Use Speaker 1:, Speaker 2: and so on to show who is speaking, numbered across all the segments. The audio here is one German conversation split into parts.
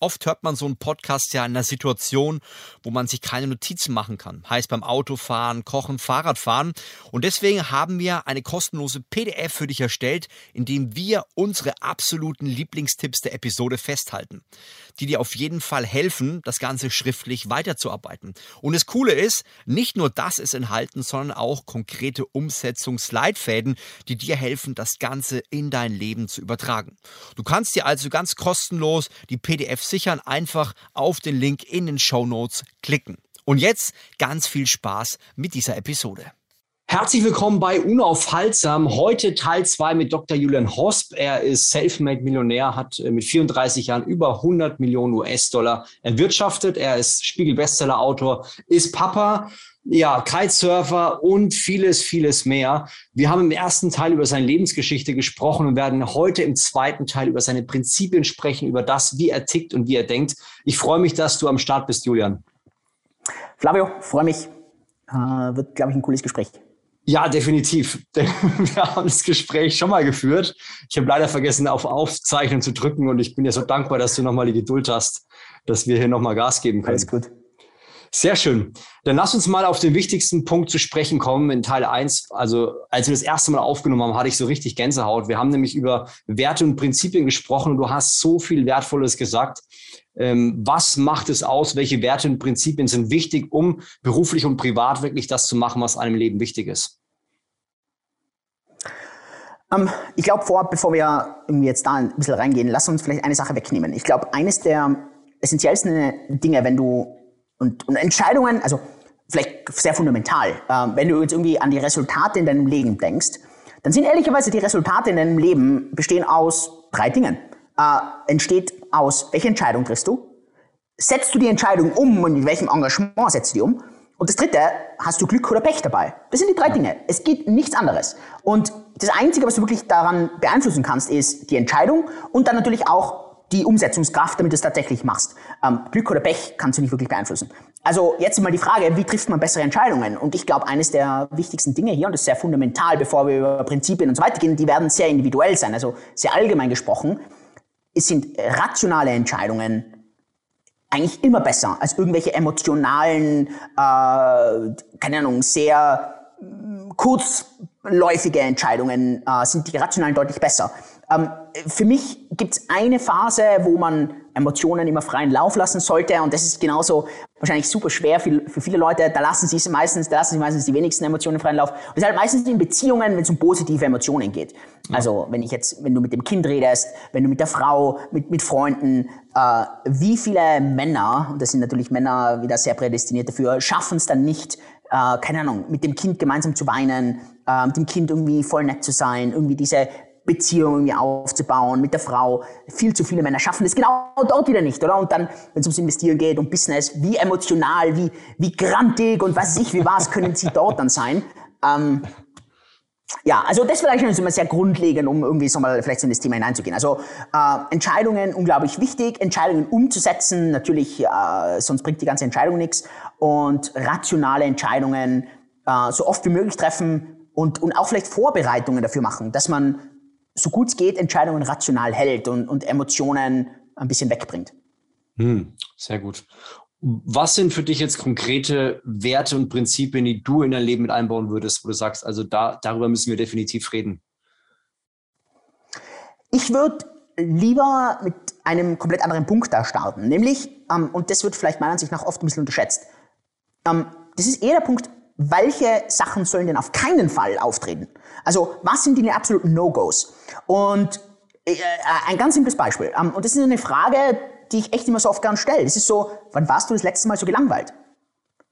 Speaker 1: Oft hört man so einen Podcast ja in einer Situation, wo man sich keine Notizen machen kann. Heißt beim Autofahren, Kochen, Fahrradfahren. Und deswegen haben wir eine kostenlose PDF für dich erstellt, in dem wir unsere absoluten Lieblingstipps der Episode festhalten, die dir auf jeden Fall helfen, das Ganze schriftlich weiterzuarbeiten. Und das Coole ist, nicht nur das ist enthalten, sondern auch konkrete Umsetzungsleitfäden, die dir helfen, das Ganze in dein Leben zu übertragen. Du kannst dir also ganz kostenlos die PDF sichern, einfach auf den Link in den Show Notes klicken. Und jetzt ganz viel Spaß mit dieser Episode. Herzlich willkommen bei Unaufhaltsam. Heute Teil 2 mit Dr. Julian Hosp. Er ist Selfmade-Millionär, hat äh, mit 34 Jahren über 100 Millionen US-Dollar erwirtschaftet. Er ist Spiegel-Bestseller-Autor, ist Papa ja, Kitesurfer und vieles, vieles mehr. Wir haben im ersten Teil über seine Lebensgeschichte gesprochen und werden heute im zweiten Teil über seine Prinzipien sprechen, über das, wie er tickt und wie er denkt. Ich freue mich, dass du am Start bist, Julian.
Speaker 2: Flavio, freue mich. Äh, wird, glaube ich, ein cooles Gespräch.
Speaker 1: Ja, definitiv. Wir haben das Gespräch schon mal geführt. Ich habe leider vergessen, auf Aufzeichnen zu drücken und ich bin ja so dankbar, dass du nochmal die Geduld hast, dass wir hier nochmal Gas geben können.
Speaker 2: Alles gut.
Speaker 1: Sehr schön. Dann lass uns mal auf den wichtigsten Punkt zu sprechen kommen in Teil 1. Also, als wir das erste Mal aufgenommen haben, hatte ich so richtig Gänsehaut. Wir haben nämlich über Werte und Prinzipien gesprochen und du hast so viel Wertvolles gesagt. Ähm, was macht es aus? Welche Werte und Prinzipien sind wichtig, um beruflich und privat wirklich das zu machen, was einem Leben wichtig ist?
Speaker 2: Ähm, ich glaube, vor, bevor wir jetzt da ein bisschen reingehen, lass uns vielleicht eine Sache wegnehmen. Ich glaube, eines der essentiellsten Dinge, wenn du und, und Entscheidungen, also vielleicht sehr fundamental, äh, wenn du jetzt irgendwie an die Resultate in deinem Leben denkst, dann sind ehrlicherweise die Resultate in deinem Leben bestehen aus drei Dingen. Äh, entsteht aus, welche Entscheidung triffst du? Setzt du die Entscheidung um und in welchem Engagement setzt du die um? Und das dritte, hast du Glück oder Pech dabei? Das sind die drei Dinge. Es geht nichts anderes. Und das Einzige, was du wirklich daran beeinflussen kannst, ist die Entscheidung und dann natürlich auch die Umsetzungskraft, damit du es tatsächlich machst. Ähm, Glück oder Pech kannst du nicht wirklich beeinflussen. Also jetzt mal die Frage, wie trifft man bessere Entscheidungen? Und ich glaube, eines der wichtigsten Dinge hier, und das ist sehr fundamental, bevor wir über Prinzipien und so weiter gehen, die werden sehr individuell sein, also sehr allgemein gesprochen, es sind rationale Entscheidungen eigentlich immer besser als irgendwelche emotionalen, äh, keine Ahnung, sehr mm, kurzläufige Entscheidungen äh, sind die rationalen deutlich besser. Ähm, für mich gibt es eine Phase, wo man Emotionen immer freien Lauf lassen sollte und das ist genauso wahrscheinlich super schwer für, für viele Leute. Da lassen sie meistens, da lassen sie meistens die wenigsten Emotionen freien Lauf. Und das ist halt meistens in Beziehungen, wenn es um positive Emotionen geht. Ja. Also wenn ich jetzt, wenn du mit dem Kind redest, wenn du mit der Frau, mit, mit Freunden, äh, wie viele Männer, und das sind natürlich Männer wieder sehr prädestiniert dafür, schaffen es dann nicht, äh, keine Ahnung, mit dem Kind gemeinsam zu weinen, äh, mit dem Kind irgendwie voll nett zu sein, irgendwie diese Beziehungen aufzubauen mit der Frau. Viel zu viele Männer schaffen das genau dort wieder nicht, oder? Und dann, wenn es ums Investieren geht, um Business, wie emotional, wie, wie grantig und was ich, wie was können sie dort dann sein? Ähm, ja, also das vielleicht schon mal sehr grundlegend, um irgendwie so mal vielleicht in das Thema hineinzugehen. Also äh, Entscheidungen unglaublich wichtig, Entscheidungen umzusetzen, natürlich, äh, sonst bringt die ganze Entscheidung nichts. Und rationale Entscheidungen äh, so oft wie möglich treffen und, und auch vielleicht Vorbereitungen dafür machen, dass man so gut es geht, Entscheidungen rational hält und, und Emotionen ein bisschen wegbringt.
Speaker 1: Hm, sehr gut. Was sind für dich jetzt konkrete Werte und Prinzipien, die du in dein Leben mit einbauen würdest, wo du sagst, also da, darüber müssen wir definitiv reden?
Speaker 2: Ich würde lieber mit einem komplett anderen Punkt da starten, nämlich, ähm, und das wird vielleicht meiner Ansicht nach oft ein bisschen unterschätzt, ähm, das ist eher der Punkt, welche Sachen sollen denn auf keinen Fall auftreten? Also was sind die absoluten No-Gos? Und äh, ein ganz simples Beispiel. Ähm, und das ist eine Frage, die ich echt immer so oft gern stelle. Das ist so, wann warst du das letzte Mal so gelangweilt?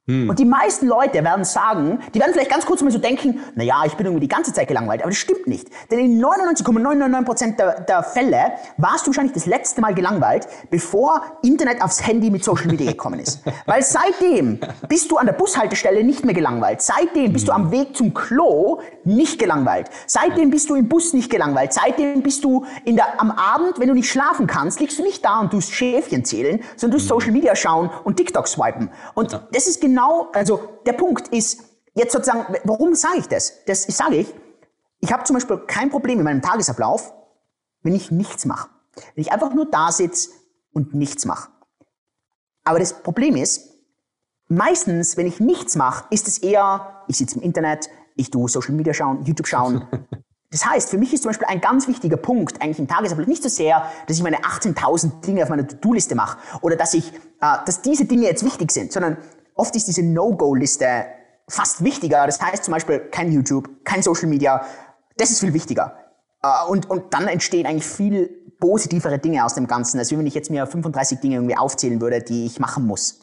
Speaker 2: Hm. Und die meisten Leute werden sagen, die werden vielleicht ganz kurz mal so denken, na ja, ich bin irgendwie die ganze Zeit gelangweilt, aber das stimmt nicht. Denn in 99,999% der, der Fälle warst du wahrscheinlich das letzte Mal gelangweilt, bevor Internet aufs Handy mit Social Media gekommen ist. Weil seitdem bist du an der Bushaltestelle nicht mehr gelangweilt. Seitdem bist du am Weg zum Klo nicht gelangweilt. Seitdem bist du im Bus nicht gelangweilt. Seitdem bist du in der, am Abend, wenn du nicht schlafen kannst, liegst du nicht da und tust Schäfchen zählen, sondern du Social Media schauen und TikTok swipen. Und das ist genau genau, also der Punkt ist, jetzt sozusagen, warum sage ich das? Das sage ich, ich habe zum Beispiel kein Problem in meinem Tagesablauf, wenn ich nichts mache. Wenn ich einfach nur da sitze und nichts mache. Aber das Problem ist, meistens, wenn ich nichts mache, ist es eher, ich sitze im Internet, ich tue Social Media schauen, YouTube schauen. Das heißt, für mich ist zum Beispiel ein ganz wichtiger Punkt eigentlich im Tagesablauf nicht so sehr, dass ich meine 18.000 Dinge auf meiner To-Do-Liste mache oder dass ich, äh, dass diese Dinge jetzt wichtig sind, sondern Oft ist diese No-Go-Liste fast wichtiger. Das heißt zum Beispiel kein YouTube, kein Social Media. Das ist viel wichtiger. Äh, und, und dann entstehen eigentlich viel positivere Dinge aus dem Ganzen, als wenn ich jetzt mir 35 Dinge irgendwie aufzählen würde, die ich machen muss.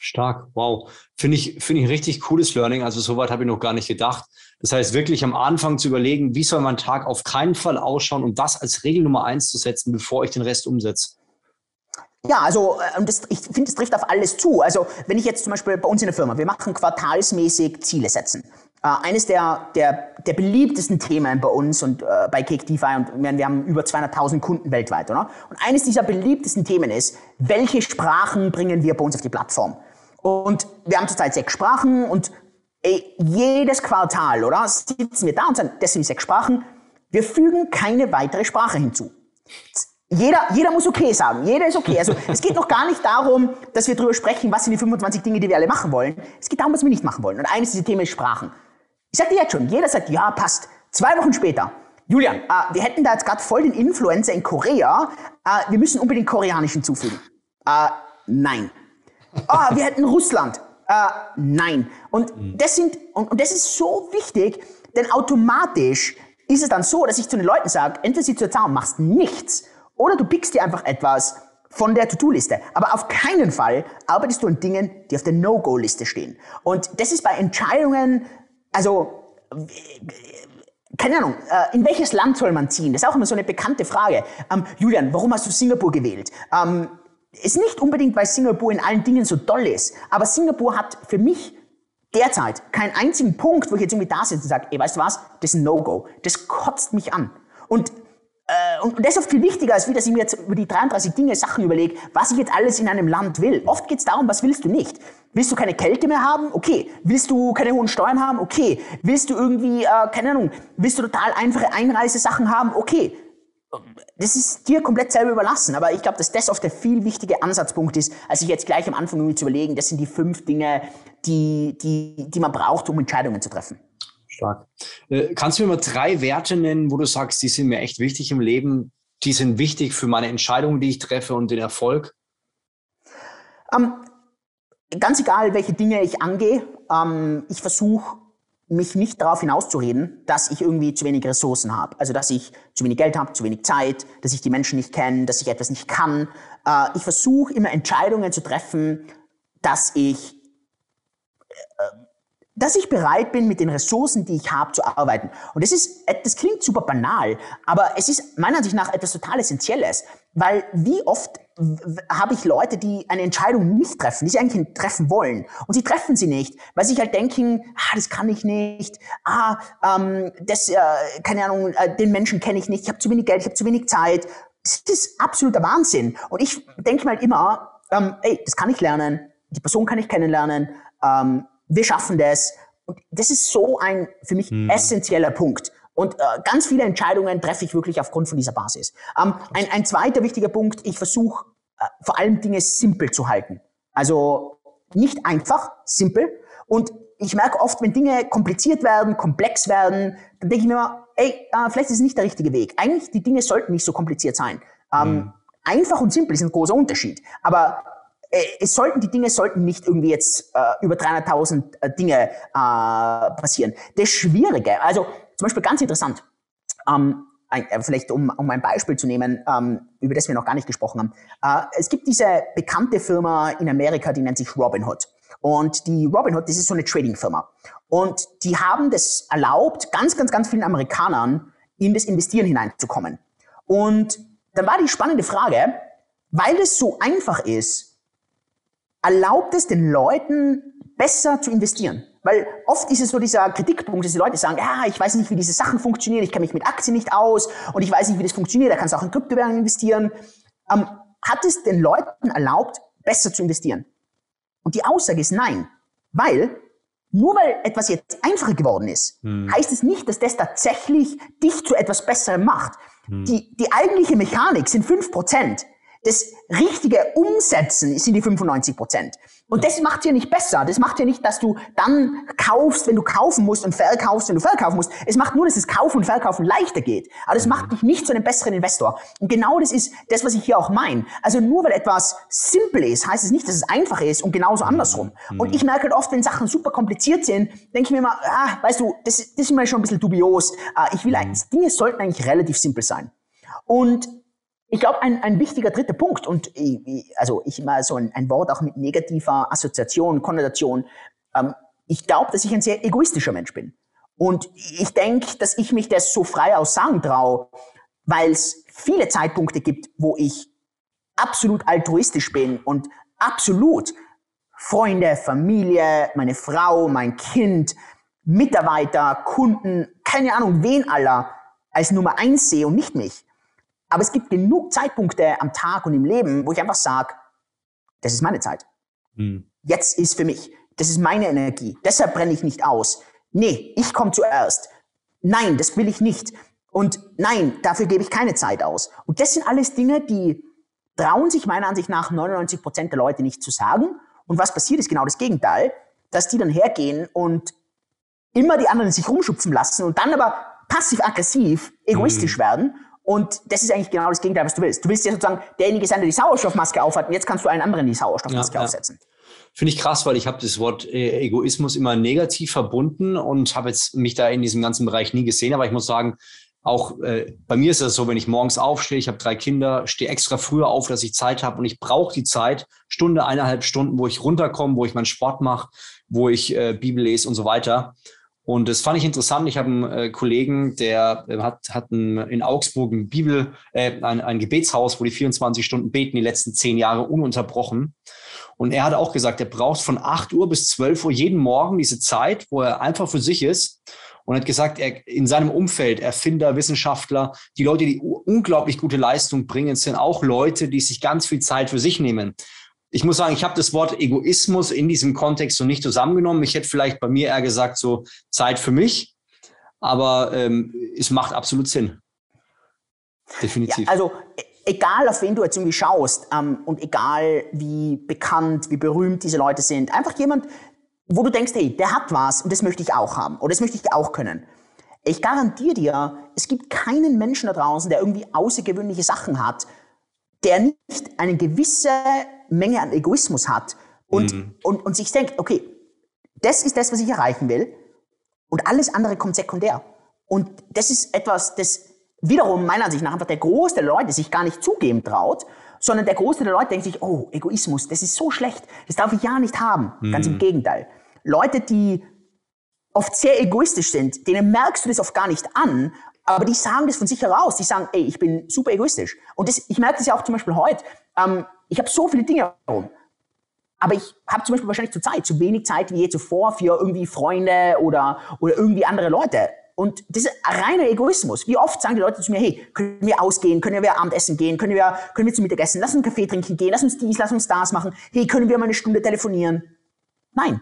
Speaker 1: Stark, wow. Finde ich, finde ich ein richtig cooles Learning. Also soweit habe ich noch gar nicht gedacht. Das heißt, wirklich am Anfang zu überlegen, wie soll mein Tag auf keinen Fall ausschauen, um das als Regel Nummer eins zu setzen, bevor ich den Rest umsetze.
Speaker 2: Ja, also äh, das, ich finde, das trifft auf alles zu. Also wenn ich jetzt zum Beispiel bei uns in der Firma, wir machen quartalsmäßig Ziele setzen. Äh, eines der, der, der beliebtesten Themen bei uns und äh, bei Cake DeFi und wir, haben über 200.000 Kunden weltweit, oder? Und eines dieser beliebtesten Themen ist, welche Sprachen bringen wir bei uns auf die Plattform? Und wir haben zurzeit sechs Sprachen und ey, jedes Quartal, oder? Sitzen wir da und sagen, das sind sechs Sprachen. Wir fügen keine weitere Sprache hinzu. Jeder, jeder muss okay sagen. Jeder ist okay. Also es geht noch gar nicht darum, dass wir darüber sprechen, was sind die 25 Dinge, die wir alle machen wollen. Es geht darum, was wir nicht machen wollen. Und eines dieser Themen ist Sprachen. Ich sag dir jetzt schon, jeder sagt, ja, passt. Zwei Wochen später, Julian, äh, wir hätten da jetzt gerade voll den Influencer in Korea. Äh, wir müssen unbedingt Koreanisch hinzufügen. Äh, nein. Ah, wir hätten Russland. Äh, nein. Und das sind, und, und das ist so wichtig, denn automatisch ist es dann so, dass ich zu den Leuten sage, entweder sie zu erzählen, machst nichts oder du pickst dir einfach etwas von der To-Do-Liste. Aber auf keinen Fall arbeitest du an Dingen, die auf der No-Go-Liste stehen. Und das ist bei Entscheidungen, also, keine Ahnung, äh, in welches Land soll man ziehen? Das ist auch immer so eine bekannte Frage. Ähm, Julian, warum hast du Singapur gewählt? Ähm, ist nicht unbedingt, weil Singapur in allen Dingen so toll ist, aber Singapur hat für mich derzeit keinen einzigen Punkt, wo ich jetzt irgendwie da sitze und sage, ey, weißt du was, das ist ein No-Go. Das kotzt mich an. Und und das ist oft viel wichtiger, als wie, dass ich mir jetzt über die 33 Dinge Sachen überlege, was ich jetzt alles in einem Land will. Oft geht es darum, was willst du nicht? Willst du keine Kälte mehr haben? Okay. Willst du keine hohen Steuern haben? Okay. Willst du irgendwie, äh, keine Ahnung, willst du total einfache Einreisesachen haben? Okay. Das ist dir komplett selber überlassen. Aber ich glaube, dass das oft der viel wichtige Ansatzpunkt ist, als sich jetzt gleich am Anfang irgendwie zu überlegen, das sind die fünf Dinge, die, die, die man braucht, um Entscheidungen zu treffen.
Speaker 1: Stark. Äh, kannst du mir mal drei Werte nennen, wo du sagst, die sind mir echt wichtig im Leben, die sind wichtig für meine Entscheidungen, die ich treffe und den Erfolg?
Speaker 2: Ähm, ganz egal, welche Dinge ich angehe, ähm, ich versuche mich nicht darauf hinauszureden, dass ich irgendwie zu wenig Ressourcen habe. Also dass ich zu wenig Geld habe, zu wenig Zeit, dass ich die Menschen nicht kenne, dass ich etwas nicht kann. Äh, ich versuche immer Entscheidungen zu treffen, dass ich dass ich bereit bin, mit den Ressourcen, die ich habe, zu arbeiten. Und das ist, das klingt super banal, aber es ist meiner Ansicht nach etwas total Essentielles. Weil wie oft habe ich Leute, die eine Entscheidung nicht treffen, die sie eigentlich treffen wollen. Und sie treffen sie nicht, weil sie sich halt denken, ah, das kann ich nicht, ah, ähm, das, äh, keine Ahnung, äh, den Menschen kenne ich nicht, ich habe zu wenig Geld, ich habe zu wenig Zeit. Das ist absoluter Wahnsinn. Und ich denke mal halt immer, ähm, ey, das kann ich lernen, die Person kann ich kennenlernen, ähm, wir schaffen das. Und das ist so ein für mich mhm. essentieller Punkt. Und äh, ganz viele Entscheidungen treffe ich wirklich aufgrund von dieser Basis. Ähm, ein, ein zweiter wichtiger Punkt, ich versuche äh, vor allem Dinge simpel zu halten. Also nicht einfach, simpel. Und ich merke oft, wenn Dinge kompliziert werden, komplex werden, dann denke ich mir immer, ey, äh, vielleicht ist es nicht der richtige Weg. Eigentlich, die Dinge sollten nicht so kompliziert sein. Ähm, mhm. Einfach und simpel ist ein großer Unterschied. Aber es sollten, die Dinge sollten nicht irgendwie jetzt äh, über 300.000 äh, Dinge äh, passieren. Das Schwierige, also zum Beispiel ganz interessant, ähm, äh, vielleicht um, um ein Beispiel zu nehmen, ähm, über das wir noch gar nicht gesprochen haben. Äh, es gibt diese bekannte Firma in Amerika, die nennt sich Robinhood. Und die Robinhood, das ist so eine Trading-Firma. Und die haben das erlaubt, ganz, ganz, ganz vielen Amerikanern in das Investieren hineinzukommen. Und dann war die spannende Frage, weil es so einfach ist, erlaubt es den Leuten besser zu investieren. Weil oft ist es so dieser Kritikpunkt, dass die Leute sagen, ja, ich weiß nicht, wie diese Sachen funktionieren, ich kenne mich mit Aktien nicht aus und ich weiß nicht, wie das funktioniert, da kannst du auch in Kryptowährungen investieren. Ähm, hat es den Leuten erlaubt, besser zu investieren? Und die Aussage ist nein, weil nur weil etwas jetzt einfacher geworden ist, hm. heißt es nicht, dass das tatsächlich dich zu etwas Besserem macht. Hm. Die, die eigentliche Mechanik sind fünf Prozent. Das richtige Umsetzen sind die 95 Prozent. Und das macht ja nicht besser. Das macht ja nicht, dass du dann kaufst, wenn du kaufen musst und verkaufst, wenn du verkaufen musst. Es macht nur, dass das Kaufen und Verkaufen leichter geht. Aber das macht dich nicht zu einem besseren Investor. Und genau das ist das, was ich hier auch meine. Also nur weil etwas simpel ist, heißt es nicht, dass es einfach ist und genauso andersrum. Mhm. Und ich merke halt oft, wenn Sachen super kompliziert sind, denke ich mir immer, ah, weißt du, das, das ist mir schon ein bisschen dubios. Ah, ich will mhm. eigentlich, Dinge sollten eigentlich relativ simpel sein. Und ich glaube, ein, ein wichtiger dritter Punkt, und ich, also ich immer so ein, ein Wort auch mit negativer Assoziation, Konnotation, ähm, ich glaube, dass ich ein sehr egoistischer Mensch bin. Und ich denke, dass ich mich das so frei aus sagen traue, weil es viele Zeitpunkte gibt, wo ich absolut altruistisch bin und absolut Freunde, Familie, meine Frau, mein Kind, Mitarbeiter, Kunden, keine Ahnung, wen aller als Nummer eins sehe und nicht mich. Aber es gibt genug Zeitpunkte am Tag und im Leben, wo ich einfach sage, das ist meine Zeit. Hm. Jetzt ist für mich. Das ist meine Energie. Deshalb brenne ich nicht aus. Nee, ich komme zuerst. Nein, das will ich nicht. Und nein, dafür gebe ich keine Zeit aus. Und das sind alles Dinge, die trauen sich meiner Ansicht nach 99 Prozent der Leute nicht zu sagen. Und was passiert ist genau das Gegenteil, dass die dann hergehen und immer die anderen sich rumschupfen lassen und dann aber passiv-aggressiv egoistisch mhm. werden und das ist eigentlich genau das Gegenteil, was du willst. Du willst ja sozusagen derjenige sein, der die Sauerstoffmaske aufhat und jetzt kannst du einen anderen die Sauerstoffmaske ja, aufsetzen. Ja.
Speaker 1: Finde ich krass, weil ich habe das Wort äh, Egoismus immer negativ verbunden und habe jetzt mich da in diesem ganzen Bereich nie gesehen. Aber ich muss sagen, auch äh, bei mir ist es so, wenn ich morgens aufstehe, ich habe drei Kinder, stehe extra früher auf, dass ich Zeit habe und ich brauche die Zeit, Stunde, eineinhalb Stunden, wo ich runterkomme, wo ich meinen Sport mache, wo ich äh, Bibel lese und so weiter. Und das fand ich interessant. Ich habe einen äh, Kollegen, der äh, hat, hat ein, in Augsburg ein Bibel, äh, ein, ein Gebetshaus, wo die 24 Stunden beten, die letzten zehn Jahre ununterbrochen. Und er hat auch gesagt, er braucht von 8 Uhr bis 12 Uhr jeden Morgen diese Zeit, wo er einfach für sich ist. Und hat gesagt, er in seinem Umfeld, Erfinder, Wissenschaftler, die Leute, die unglaublich gute Leistung bringen, sind auch Leute, die sich ganz viel Zeit für sich nehmen ich muss sagen, ich habe das Wort Egoismus in diesem Kontext so nicht zusammengenommen. Ich hätte vielleicht bei mir eher gesagt, so Zeit für mich, aber ähm, es macht absolut Sinn.
Speaker 2: Definitiv. Ja, also e-, egal, auf wen du jetzt irgendwie schaust ähm, und egal, wie bekannt, wie berühmt diese Leute sind, einfach jemand, wo du denkst, hey, der hat was und das möchte ich auch haben oder das möchte ich auch können. Ich garantiere dir, es gibt keinen Menschen da draußen, der irgendwie außergewöhnliche Sachen hat, der nicht eine gewisse Menge an Egoismus hat und, mhm. und, und sich denkt, okay, das ist das, was ich erreichen will und alles andere kommt sekundär. Und das ist etwas, das wiederum meiner Ansicht nach einfach der Großteil der Leute sich gar nicht zugeben traut, sondern der Großteil der Leute denkt sich, oh, Egoismus, das ist so schlecht, das darf ich ja nicht haben. Mhm. Ganz im mhm. Gegenteil. Leute, die oft sehr egoistisch sind, denen merkst du das oft gar nicht an, aber die sagen das von sich heraus. Die sagen, ey, ich bin super egoistisch. Und das, ich merke das ja auch zum Beispiel heute. Ähm, ich habe so viele Dinge herum. Aber ich habe zum Beispiel wahrscheinlich zur Zeit zu wenig Zeit wie je zuvor für irgendwie Freunde oder, oder irgendwie andere Leute. Und das ist reiner Egoismus. Wie oft sagen die Leute zu mir, hey, können wir ausgehen, können wir Abendessen gehen, können wir, können wir zum Mittagessen, lass uns Kaffee trinken gehen, lass uns dies, lass uns das machen, hey, können wir mal eine Stunde telefonieren? Nein.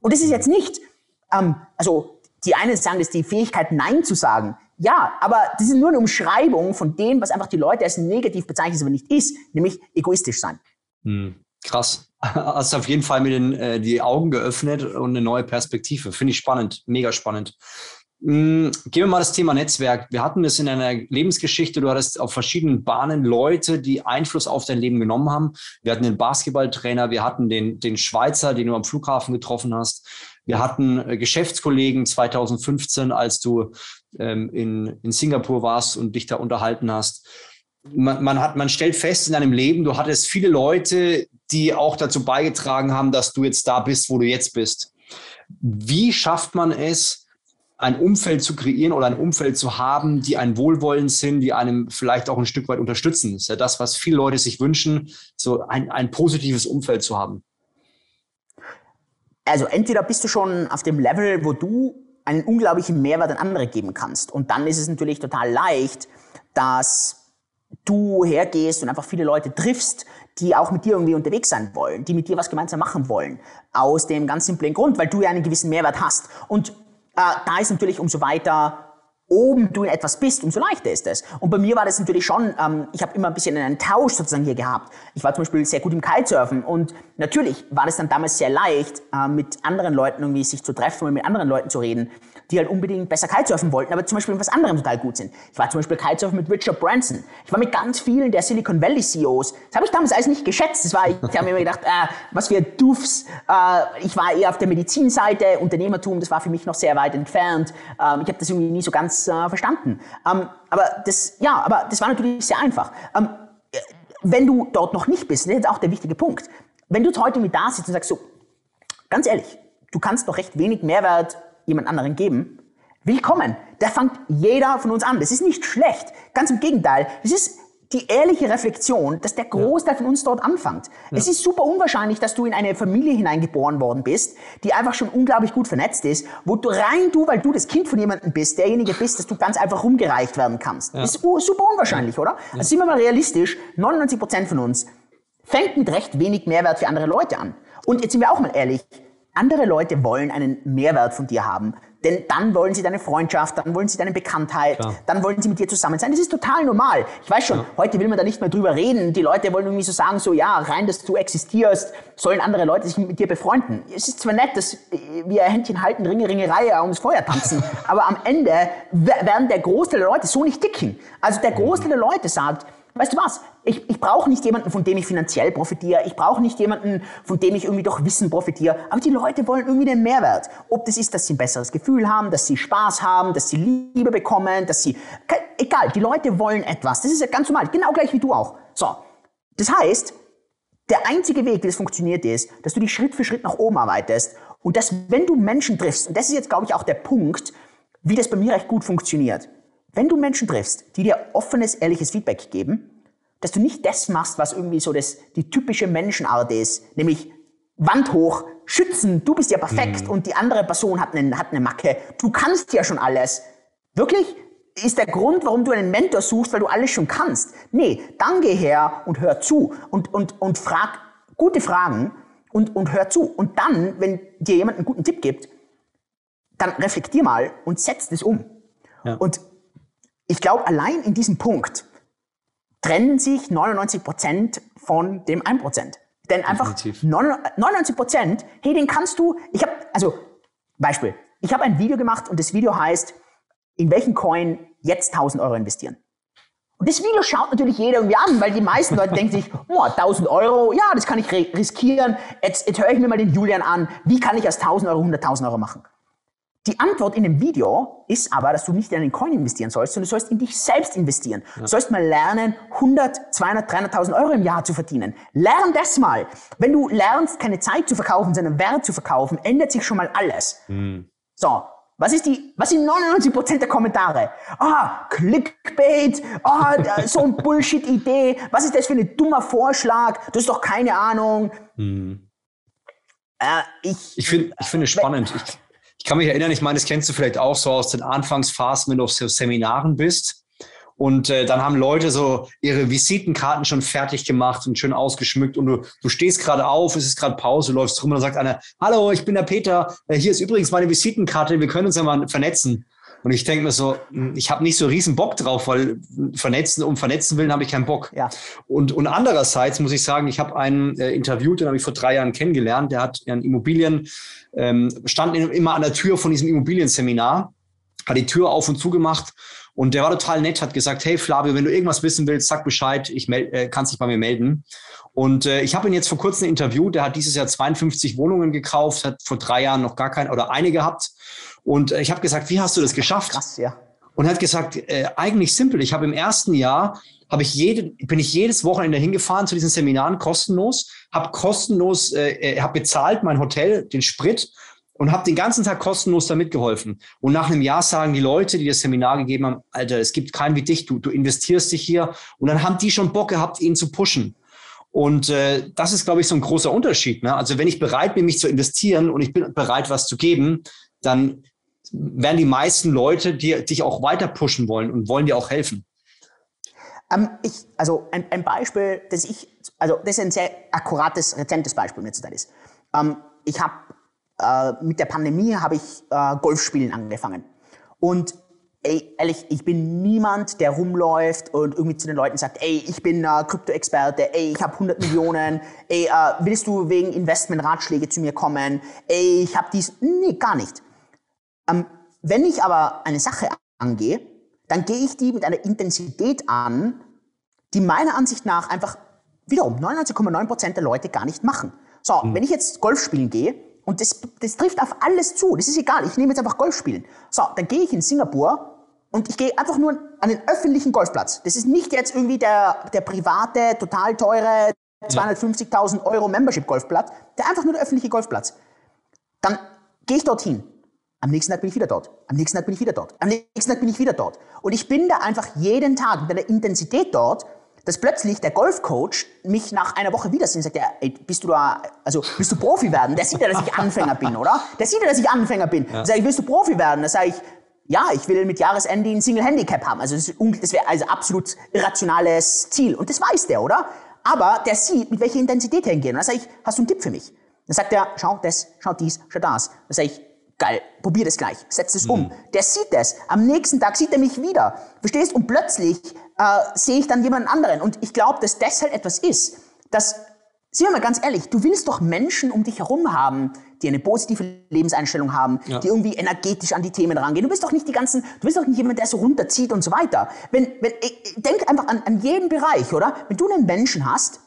Speaker 2: Und das ist jetzt nicht, ähm, also die einen sagen, das ist die Fähigkeit, Nein zu sagen. Ja, aber das ist nur eine Umschreibung von dem, was einfach die Leute als negativ bezeichnen, aber nicht ist, nämlich egoistisch sein.
Speaker 1: Hm, krass. Hast auf jeden Fall mir den, äh, die Augen geöffnet und eine neue Perspektive. Finde ich spannend, mega spannend. Hm, gehen wir mal das Thema Netzwerk. Wir hatten es in deiner Lebensgeschichte. Du hattest auf verschiedenen Bahnen Leute, die Einfluss auf dein Leben genommen haben. Wir hatten den Basketballtrainer, wir hatten den, den Schweizer, den du am Flughafen getroffen hast. Wir hatten äh, Geschäftskollegen 2015, als du ähm, in, in Singapur warst und dich da unterhalten hast. man, man, hat, man stellt fest in deinem Leben, du hattest viele Leute, die auch dazu beigetragen haben, dass du jetzt da bist, wo du jetzt bist. Wie schafft man es, ein Umfeld zu kreieren oder ein Umfeld zu haben, die ein Wohlwollend sind, die einem vielleicht auch ein Stück weit unterstützen? Das ist ja das, was viele Leute sich wünschen, so ein, ein positives Umfeld zu haben.
Speaker 2: Also entweder bist du schon auf dem Level, wo du einen unglaublichen Mehrwert an andere geben kannst. Und dann ist es natürlich total leicht, dass du hergehst und einfach viele Leute triffst, die auch mit dir irgendwie unterwegs sein wollen, die mit dir was gemeinsam machen wollen. Aus dem ganz simplen Grund, weil du ja einen gewissen Mehrwert hast. Und äh, da ist natürlich umso weiter oben du in etwas bist, umso leichter ist es. Und bei mir war das natürlich schon, ähm, ich habe immer ein bisschen einen Tausch sozusagen hier gehabt. Ich war zum Beispiel sehr gut im Kitesurfen und natürlich war das dann damals sehr leicht, äh, mit anderen Leuten irgendwie sich zu treffen und mit anderen Leuten zu reden die halt unbedingt besser Kitesurfen wollten, aber zum Beispiel in was anderem total gut sind. Ich war zum Beispiel Kitesurfen mit Richard Branson. Ich war mit ganz vielen der Silicon Valley CEOs. Das habe ich damals alles nicht geschätzt. Das war, ich habe mir immer gedacht, äh, was für Doofs. Äh, ich war eher auf der Medizinseite, Unternehmertum, das war für mich noch sehr weit entfernt. Ähm, ich habe das irgendwie nie so ganz äh, verstanden. Ähm, aber das, ja, aber das war natürlich sehr einfach. Ähm, wenn du dort noch nicht bist, das ist auch der wichtige Punkt. Wenn du jetzt heute mit da sitzt und sagst so, ganz ehrlich, du kannst doch recht wenig Mehrwert jemand anderen geben, willkommen. Da fängt jeder von uns an. Das ist nicht schlecht. Ganz im Gegenteil. Es ist die ehrliche Reflexion, dass der Großteil ja. von uns dort anfängt. Ja. Es ist super unwahrscheinlich, dass du in eine Familie hineingeboren worden bist, die einfach schon unglaublich gut vernetzt ist, wo du rein du, weil du das Kind von jemandem bist, derjenige bist, dass du ganz einfach rumgereicht werden kannst. Ja. Das ist super unwahrscheinlich, oder? Also sind wir mal realistisch, 99 Prozent von uns fängt mit recht wenig Mehrwert für andere Leute an. Und jetzt sind wir auch mal ehrlich, andere Leute wollen einen Mehrwert von dir haben, denn dann wollen sie deine Freundschaft, dann wollen sie deine Bekanntheit, Klar. dann wollen sie mit dir zusammen sein. Das ist total normal. Ich weiß schon, ja. heute will man da nicht mehr drüber reden. Die Leute wollen irgendwie so sagen, so ja, rein, dass du existierst, sollen andere Leute sich mit dir befreunden. Es ist zwar nett, dass wir Händchen halten, Ringe, Ringerei ums Feuer tanzen, aber am Ende werden der Großteil der Leute so nicht dicken. Also der Großteil der Leute sagt, weißt du was, ich, ich brauche nicht jemanden, von dem ich finanziell profitiere, ich brauche nicht jemanden, von dem ich irgendwie durch Wissen profitiere, aber die Leute wollen irgendwie den Mehrwert. Ob das ist, dass sie ein besseres Gefühl haben, dass sie Spaß haben, dass sie Liebe bekommen, dass sie, egal, die Leute wollen etwas. Das ist ja ganz normal, genau gleich wie du auch. So, das heißt, der einzige Weg, wie das funktioniert, ist, dass du dich Schritt für Schritt nach oben arbeitest und dass, wenn du Menschen triffst, und das ist jetzt, glaube ich, auch der Punkt, wie das bei mir recht gut funktioniert, wenn du Menschen triffst, die dir offenes, ehrliches Feedback geben, dass du nicht das machst, was irgendwie so das, die typische Menschenart ist, nämlich Wand hoch, schützen, du bist ja perfekt mhm. und die andere Person hat eine, hat eine Macke, du kannst ja schon alles. Wirklich? Ist der Grund, warum du einen Mentor suchst, weil du alles schon kannst? Nee, dann geh her und hör zu und, und, und frag gute Fragen und, und hör zu. Und dann, wenn dir jemand einen guten Tipp gibt, dann reflektier mal und setz das um. Ja. Und ich glaube, allein in diesem Punkt trennen sich 99 Prozent von dem 1 Prozent. Denn einfach 99 Prozent, hey, den kannst du, ich habe, also Beispiel, ich habe ein Video gemacht und das Video heißt, in welchen Coin jetzt 1000 Euro investieren. Und das Video schaut natürlich jeder irgendwie an, weil die meisten Leute denken sich, oh, 1000 Euro, ja, das kann ich riskieren. Jetzt, jetzt höre ich mir mal den Julian an. Wie kann ich aus 1000 Euro 100.000 Euro machen? Die Antwort in dem Video ist aber, dass du nicht in einen Coin investieren sollst, sondern du sollst in dich selbst investieren. Ja. Du sollst mal lernen, 100, 200, 300.000 Euro im Jahr zu verdienen. Lern das mal. Wenn du lernst, keine Zeit zu verkaufen, sondern Wert zu verkaufen, ändert sich schon mal alles. Mhm. So. Was ist die, was sind 99% der Kommentare? Ah, Clickbait, ah, so ein Bullshit-Idee, was ist das für ein dummer Vorschlag, du hast doch keine Ahnung. Mhm.
Speaker 1: Äh, ich ich finde ich finde es spannend. Ich, ich kann mich erinnern, ich meine, das kennst du vielleicht auch so aus den Anfangsphasen, wenn du auf so Seminaren bist. Und äh, dann haben Leute so ihre Visitenkarten schon fertig gemacht und schön ausgeschmückt. Und du, du stehst gerade auf, es ist gerade Pause, du läufst rum und dann sagt einer, hallo, ich bin der Peter, äh, hier ist übrigens meine Visitenkarte, wir können uns ja mal vernetzen. Und ich denke mir so, hm, ich habe nicht so riesen Bock drauf, weil vernetzen um vernetzen willen habe ich keinen Bock. Ja. Und, und andererseits muss ich sagen, ich habe einen äh, interviewt, den habe ich vor drei Jahren kennengelernt, der hat ein Immobilien ähm, stand immer an der Tür von diesem Immobilienseminar, hat die Tür auf und zu gemacht und der war total nett, hat gesagt, hey Flavio, wenn du irgendwas wissen willst, sag Bescheid, ich meld, äh, kannst dich bei mir melden. Und äh, ich habe ihn jetzt vor kurzem interviewt, der hat dieses Jahr 52 Wohnungen gekauft, hat vor drei Jahren noch gar keine oder eine gehabt. Und äh, ich habe gesagt, wie hast du das geschafft? Krass, ja. Und er hat gesagt, äh, eigentlich simpel. Ich habe im ersten Jahr habe ich jede, bin ich jedes Wochenende hingefahren zu diesen Seminaren kostenlos, habe kostenlos, äh, äh habe bezahlt mein Hotel, den Sprit und habe den ganzen Tag kostenlos da mitgeholfen. Und nach einem Jahr sagen die Leute, die das Seminar gegeben haben, Alter, es gibt keinen wie dich, du, du investierst dich hier. Und dann haben die schon Bock gehabt, ihn zu pushen. Und äh, das ist, glaube ich, so ein großer Unterschied. Ne? Also wenn ich bereit bin, mich zu investieren und ich bin bereit, was zu geben, dann werden die meisten Leute die, dich auch weiter pushen wollen und wollen dir auch helfen.
Speaker 2: Ähm, ich, also ein, ein, Beispiel, das ich, also das ist ein sehr akkurates, rezentes Beispiel mir zu ist. Ähm, ich habe äh, mit der Pandemie habe ich äh, Golfspielen angefangen. Und ey, ehrlich, ich bin niemand, der rumläuft und irgendwie zu den Leuten sagt, ey, ich bin äh, Krypto-Experte, ey, ich habe 100 Millionen, ey, äh, willst du wegen Investment-Ratschläge zu mir kommen, ey, ich habe dies, nee, gar nicht. Ähm, wenn ich aber eine Sache angehe, dann gehe ich die mit einer Intensität an, die meiner Ansicht nach einfach wiederum 99,9% der Leute gar nicht machen. So, mhm. wenn ich jetzt Golf spielen gehe, und das, das trifft auf alles zu. Das ist egal. Ich nehme jetzt einfach Golf spielen. So, dann gehe ich in Singapur und ich gehe einfach nur an den öffentlichen Golfplatz. Das ist nicht jetzt irgendwie der, der private, total teure 250.000 Euro Membership-Golfplatz, der einfach nur der öffentliche Golfplatz. Dann gehe ich dorthin. Am nächsten Tag bin ich wieder dort. Am nächsten Tag bin ich wieder dort. Am nächsten Tag bin ich wieder dort. Und ich bin da einfach jeden Tag mit einer Intensität dort, dass plötzlich der Golfcoach mich nach einer Woche wieder sieht und sagt, ja, ey, bist du da, also willst du Profi werden? Der sieht ja, dass ich Anfänger bin, oder? Der sieht ja, dass ich Anfänger bin. Ja. Dann sage ich, willst du Profi werden? Dann sage ich, ja, ich will mit Jahresende ein Single Handicap haben. Also das, das wäre also absolut irrationales Ziel. Und das weiß der, oder? Aber der sieht, mit welcher Intensität er hingehen. Und dann sage ich, hast du einen Tipp für mich? Dann sagt er, schau das, schau dies, schau das. Dann sage ich, geil, probier das gleich, setz es mhm. um. Der sieht das. Am nächsten Tag sieht er mich wieder. Verstehst? Und plötzlich äh, sehe ich dann jemanden anderen. Und ich glaube, dass das halt etwas ist, dass, sehen wir mal ganz ehrlich, du willst doch Menschen um dich herum haben, die eine positive Lebenseinstellung haben, ja. die irgendwie energetisch an die Themen rangehen. Du bist doch nicht die ganzen, du bist doch nicht jemand, der so runterzieht und so weiter. Wenn, wenn, denk einfach an, an jeden Bereich, oder? Wenn du einen Menschen hast,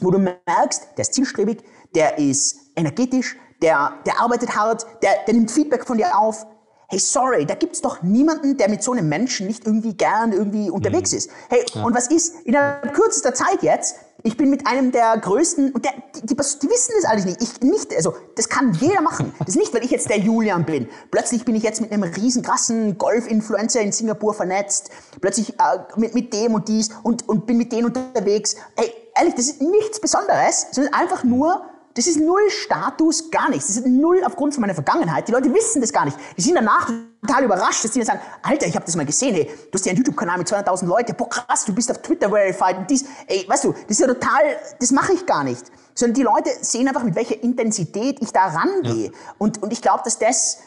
Speaker 2: wo du merkst, der ist zielstrebig, der ist energetisch, der, der arbeitet hart, der, der nimmt Feedback von dir auf, hey, sorry, da gibt's doch niemanden, der mit so einem Menschen nicht irgendwie gern irgendwie unterwegs mhm. ist. Hey, ja. und was ist in der kürzester Zeit jetzt? Ich bin mit einem der größten, und der, die, die, die wissen das alles nicht. Ich nicht, also das kann jeder machen. Das ist nicht, weil ich jetzt der Julian bin. Plötzlich bin ich jetzt mit einem riesen krassen Golf-Influencer in Singapur vernetzt. Plötzlich äh, mit, mit dem und dies und, und bin mit denen unterwegs. Hey, ehrlich, das ist nichts Besonderes, sondern einfach nur das ist null Status, gar nichts. Das ist null aufgrund von meiner Vergangenheit. Die Leute wissen das gar nicht. Die sind danach total überrascht, dass die dann sagen, Alter, ich habe das mal gesehen, hey, du hast ja einen YouTube-Kanal mit 200.000 Leuten, boah krass, du bist auf Twitter verified und dies, ey, weißt du, das ist ja total, das mache ich gar nicht. Sondern die Leute sehen einfach, mit welcher Intensität ich da rangehe. Ja. Und, und ich glaube, dass das,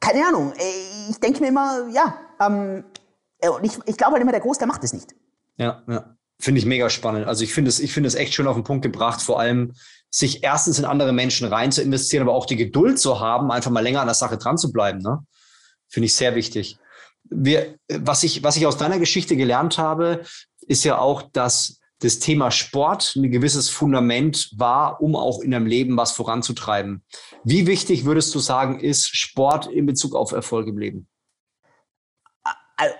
Speaker 2: keine Ahnung, ich denke mir immer, ja, ähm, und ich, ich glaube halt immer, der Großteil macht das nicht.
Speaker 1: Ja, ja. Finde ich mega spannend. Also ich finde es, ich finde es echt schön auf den Punkt gebracht, vor allem sich erstens in andere Menschen rein zu investieren, aber auch die Geduld zu haben, einfach mal länger an der Sache dran zu bleiben. Ne? Finde ich sehr wichtig. Wir, was ich, was ich aus deiner Geschichte gelernt habe, ist ja auch, dass das Thema Sport ein gewisses Fundament war, um auch in deinem Leben was voranzutreiben. Wie wichtig würdest du sagen, ist Sport in Bezug auf Erfolg im Leben?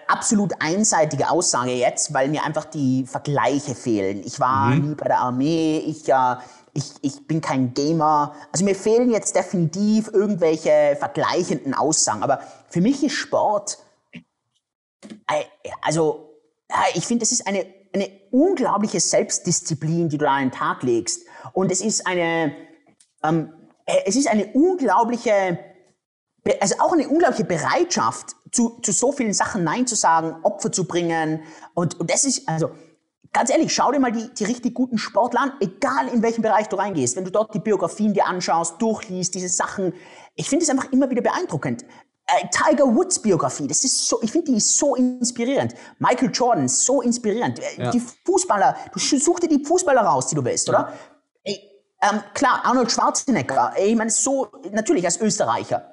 Speaker 2: absolut einseitige Aussage jetzt, weil mir einfach die Vergleiche fehlen. Ich war mhm. nie bei der Armee, ich, äh, ich, ich bin kein Gamer. Also mir fehlen jetzt definitiv irgendwelche vergleichenden Aussagen. Aber für mich ist Sport, äh, also ich finde, es ist eine, eine unglaubliche Selbstdisziplin, die du da an den Tag legst. Und es ist eine, ähm, äh, es ist eine unglaubliche also auch eine unglaubliche Bereitschaft, zu, zu so vielen Sachen Nein zu sagen, Opfer zu bringen. Und, und das ist, also ganz ehrlich, schau dir mal die, die richtig guten Sportler an, egal in welchem Bereich du reingehst. Wenn du dort die Biografien dir anschaust, durchliest, diese Sachen, ich finde es einfach immer wieder beeindruckend. Äh, Tiger Woods Biografie, das ist so, ich finde die ist so inspirierend. Michael Jordan, so inspirierend. Äh, ja. Die Fußballer, du such dir die Fußballer raus, die du willst, oder? Ey, ähm, klar, Arnold Schwarzenegger, ey, ich meine, so, natürlich als Österreicher.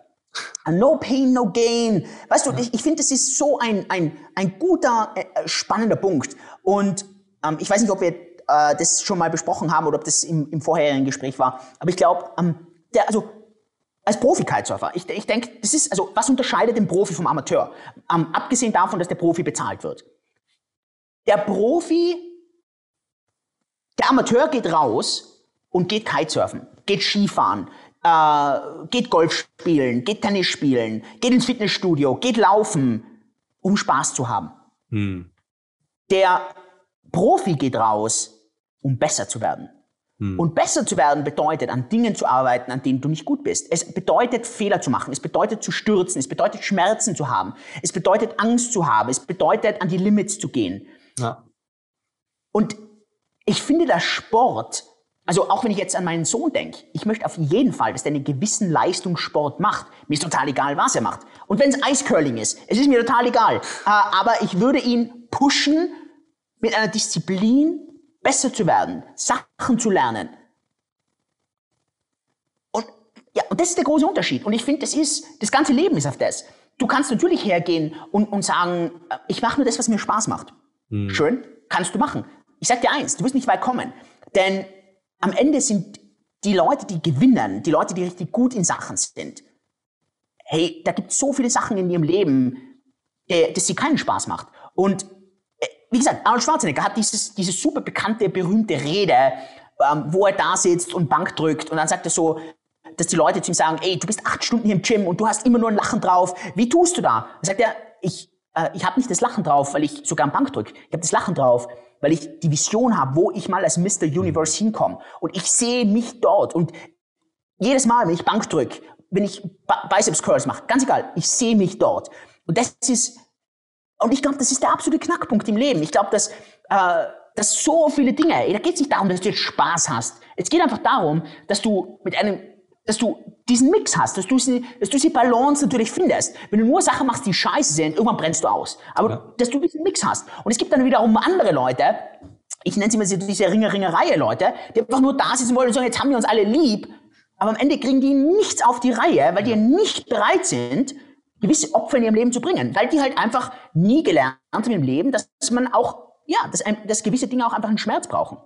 Speaker 2: No pain, no gain. Weißt du, ich, ich finde, das ist so ein, ein, ein guter, äh, spannender Punkt. Und ähm, ich weiß nicht, ob wir äh, das schon mal besprochen haben oder ob das im, im vorherigen Gespräch war. Aber ich glaube, ähm, der, also als Profi-Kitesurfer, ich, ich denke, das ist, also was unterscheidet den Profi vom Amateur? Ähm, abgesehen davon, dass der Profi bezahlt wird. der Profi, der Amateur geht raus und geht Kitesurfen, geht Skifahren, äh, geht Golf spielen, geht Tennis spielen, geht ins Fitnessstudio, geht laufen, um Spaß zu haben. Hm. Der Profi geht raus, um besser zu werden. Hm. Und besser zu werden bedeutet, an Dingen zu arbeiten, an denen du nicht gut bist. Es bedeutet, Fehler zu machen. Es bedeutet, zu stürzen. Es bedeutet, Schmerzen zu haben. Es bedeutet, Angst zu haben. Es bedeutet, an die Limits zu gehen. Ja. Und ich finde, der Sport, also auch wenn ich jetzt an meinen Sohn denke, ich möchte auf jeden Fall, dass der einen gewissen Leistungssport macht. Mir ist total egal, was er macht. Und wenn es Eiscurling ist, es ist mir total egal. Äh, aber ich würde ihn pushen, mit einer Disziplin besser zu werden, Sachen zu lernen. Und, ja, und das ist der große Unterschied. Und ich finde, das ist, das ganze Leben ist auf das. Du kannst natürlich hergehen und, und sagen, äh, ich mache nur das, was mir Spaß macht. Hm. Schön, kannst du machen. Ich sag dir eins, du wirst nicht weit kommen. Denn am Ende sind die Leute, die gewinnen, die Leute, die richtig gut in Sachen sind, hey, da gibt es so viele Sachen in ihrem Leben, äh, dass sie keinen Spaß macht. Und wie gesagt, Arnold Schwarzenegger hat dieses, diese super bekannte, berühmte Rede, ähm, wo er da sitzt und Bank drückt und dann sagt er so, dass die Leute zu ihm sagen, ey, du bist acht Stunden hier im Gym und du hast immer nur ein Lachen drauf. Wie tust du da? Dann sagt er, ich, äh, ich habe nicht das Lachen drauf, weil ich sogar am Bank drücke. Ich habe das Lachen drauf, weil ich die Vision habe, wo ich mal als Mr. Universe hinkomme. Und ich sehe mich dort. Und jedes Mal, wenn ich Bank drücke, wenn ich Biceps Curls mache, ganz egal, ich sehe mich dort. Und das ist, und ich glaube, das ist der absolute Knackpunkt im Leben. Ich glaube, dass, äh, dass so viele Dinge, da geht es nicht darum, dass du jetzt Spaß hast. Es geht einfach darum, dass du mit einem dass du diesen Mix hast, dass du, sie, dass du die Balance natürlich findest. Wenn du nur Sachen machst, die scheiße sind, irgendwann brennst du aus. Aber ja. dass du diesen Mix hast. Und es gibt dann wiederum andere Leute, ich nenne sie mal diese Ringer-Ringer-Reihe-Leute, die einfach nur da sitzen wollen und sagen, jetzt haben wir uns alle lieb. Aber am Ende kriegen die nichts auf die Reihe, weil die nicht bereit sind, gewisse Opfer in ihrem Leben zu bringen. Weil die halt einfach nie gelernt haben im Leben, dass man auch, ja, dass, dass gewisse Dinge auch einfach einen Schmerz brauchen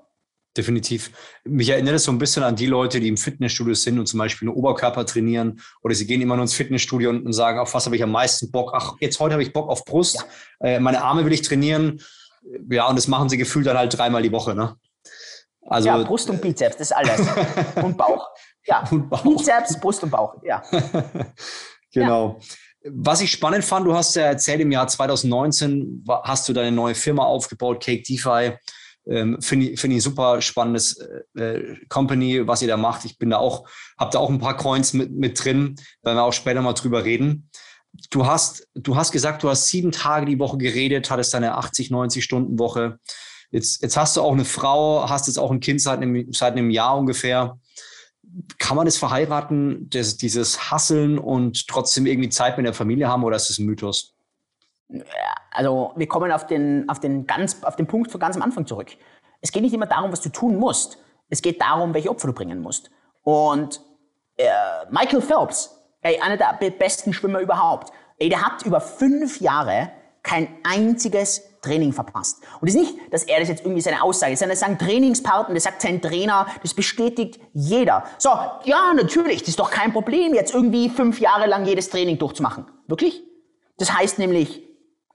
Speaker 1: definitiv. Mich erinnert es so ein bisschen an die Leute, die im Fitnessstudio sind und zum Beispiel einen Oberkörper trainieren oder sie gehen immer nur ins Fitnessstudio und, und sagen, auf was habe ich am meisten Bock? Ach, jetzt heute habe ich Bock auf Brust, ja. äh, meine Arme will ich trainieren. Ja, und das machen sie gefühlt dann halt dreimal die Woche, ne?
Speaker 2: Also, ja, Brust und Bizeps, das ist alles. und Bauch. Ja, und Bauch. Bizeps, Brust und Bauch, ja.
Speaker 1: genau. Ja. Was ich spannend fand, du hast ja erzählt, im Jahr 2019 hast du deine neue Firma aufgebaut, Cake DeFi. Ähm, Finde ich, find ich super spannendes äh, äh, Company, was ihr da macht. Ich bin da auch, habe da auch ein paar Coins mit, mit drin, werden wir auch später mal drüber reden. Du hast, du hast gesagt, du hast sieben Tage die Woche geredet, hattest deine 80, 90 Stunden Woche. Jetzt, jetzt hast du auch eine Frau, hast jetzt auch ein Kind seit einem, seit einem Jahr ungefähr. Kann man das verheiraten, das, dieses Hasseln und trotzdem irgendwie Zeit mit der Familie haben oder ist das ein Mythos?
Speaker 2: also wir kommen auf den, auf den, ganz, auf den Punkt von ganz am Anfang zurück. Es geht nicht immer darum, was du tun musst. Es geht darum, welche Opfer du bringen musst. Und äh, Michael Phelps, ey, einer der besten Schwimmer überhaupt, ey, der hat über fünf Jahre kein einziges Training verpasst. Und es ist nicht, dass er das jetzt irgendwie seine Aussage ist, sondern das sagen Trainingspartner, das sagt sein Trainer, das bestätigt jeder. So, ja, natürlich, das ist doch kein Problem, jetzt irgendwie fünf Jahre lang jedes Training durchzumachen. Wirklich? Das heißt nämlich,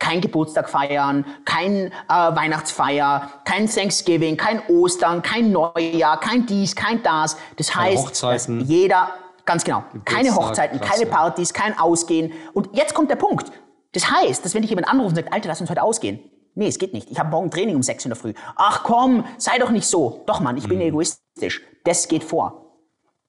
Speaker 2: kein Geburtstag feiern, kein äh, Weihnachtsfeier, kein Thanksgiving, kein Ostern, kein Neujahr, kein dies, kein das. Das heißt, dass jeder, ganz genau, keine Hochzeiten, klasse. keine Partys, kein Ausgehen. Und jetzt kommt der Punkt. Das heißt, dass wenn dich jemand anruft und sagt, Alter, lass uns heute ausgehen. Nee, es geht nicht. Ich habe morgen Training um 6 in der Früh. Ach komm, sei doch nicht so. Doch, Mann, ich bin mhm. egoistisch. Das geht vor.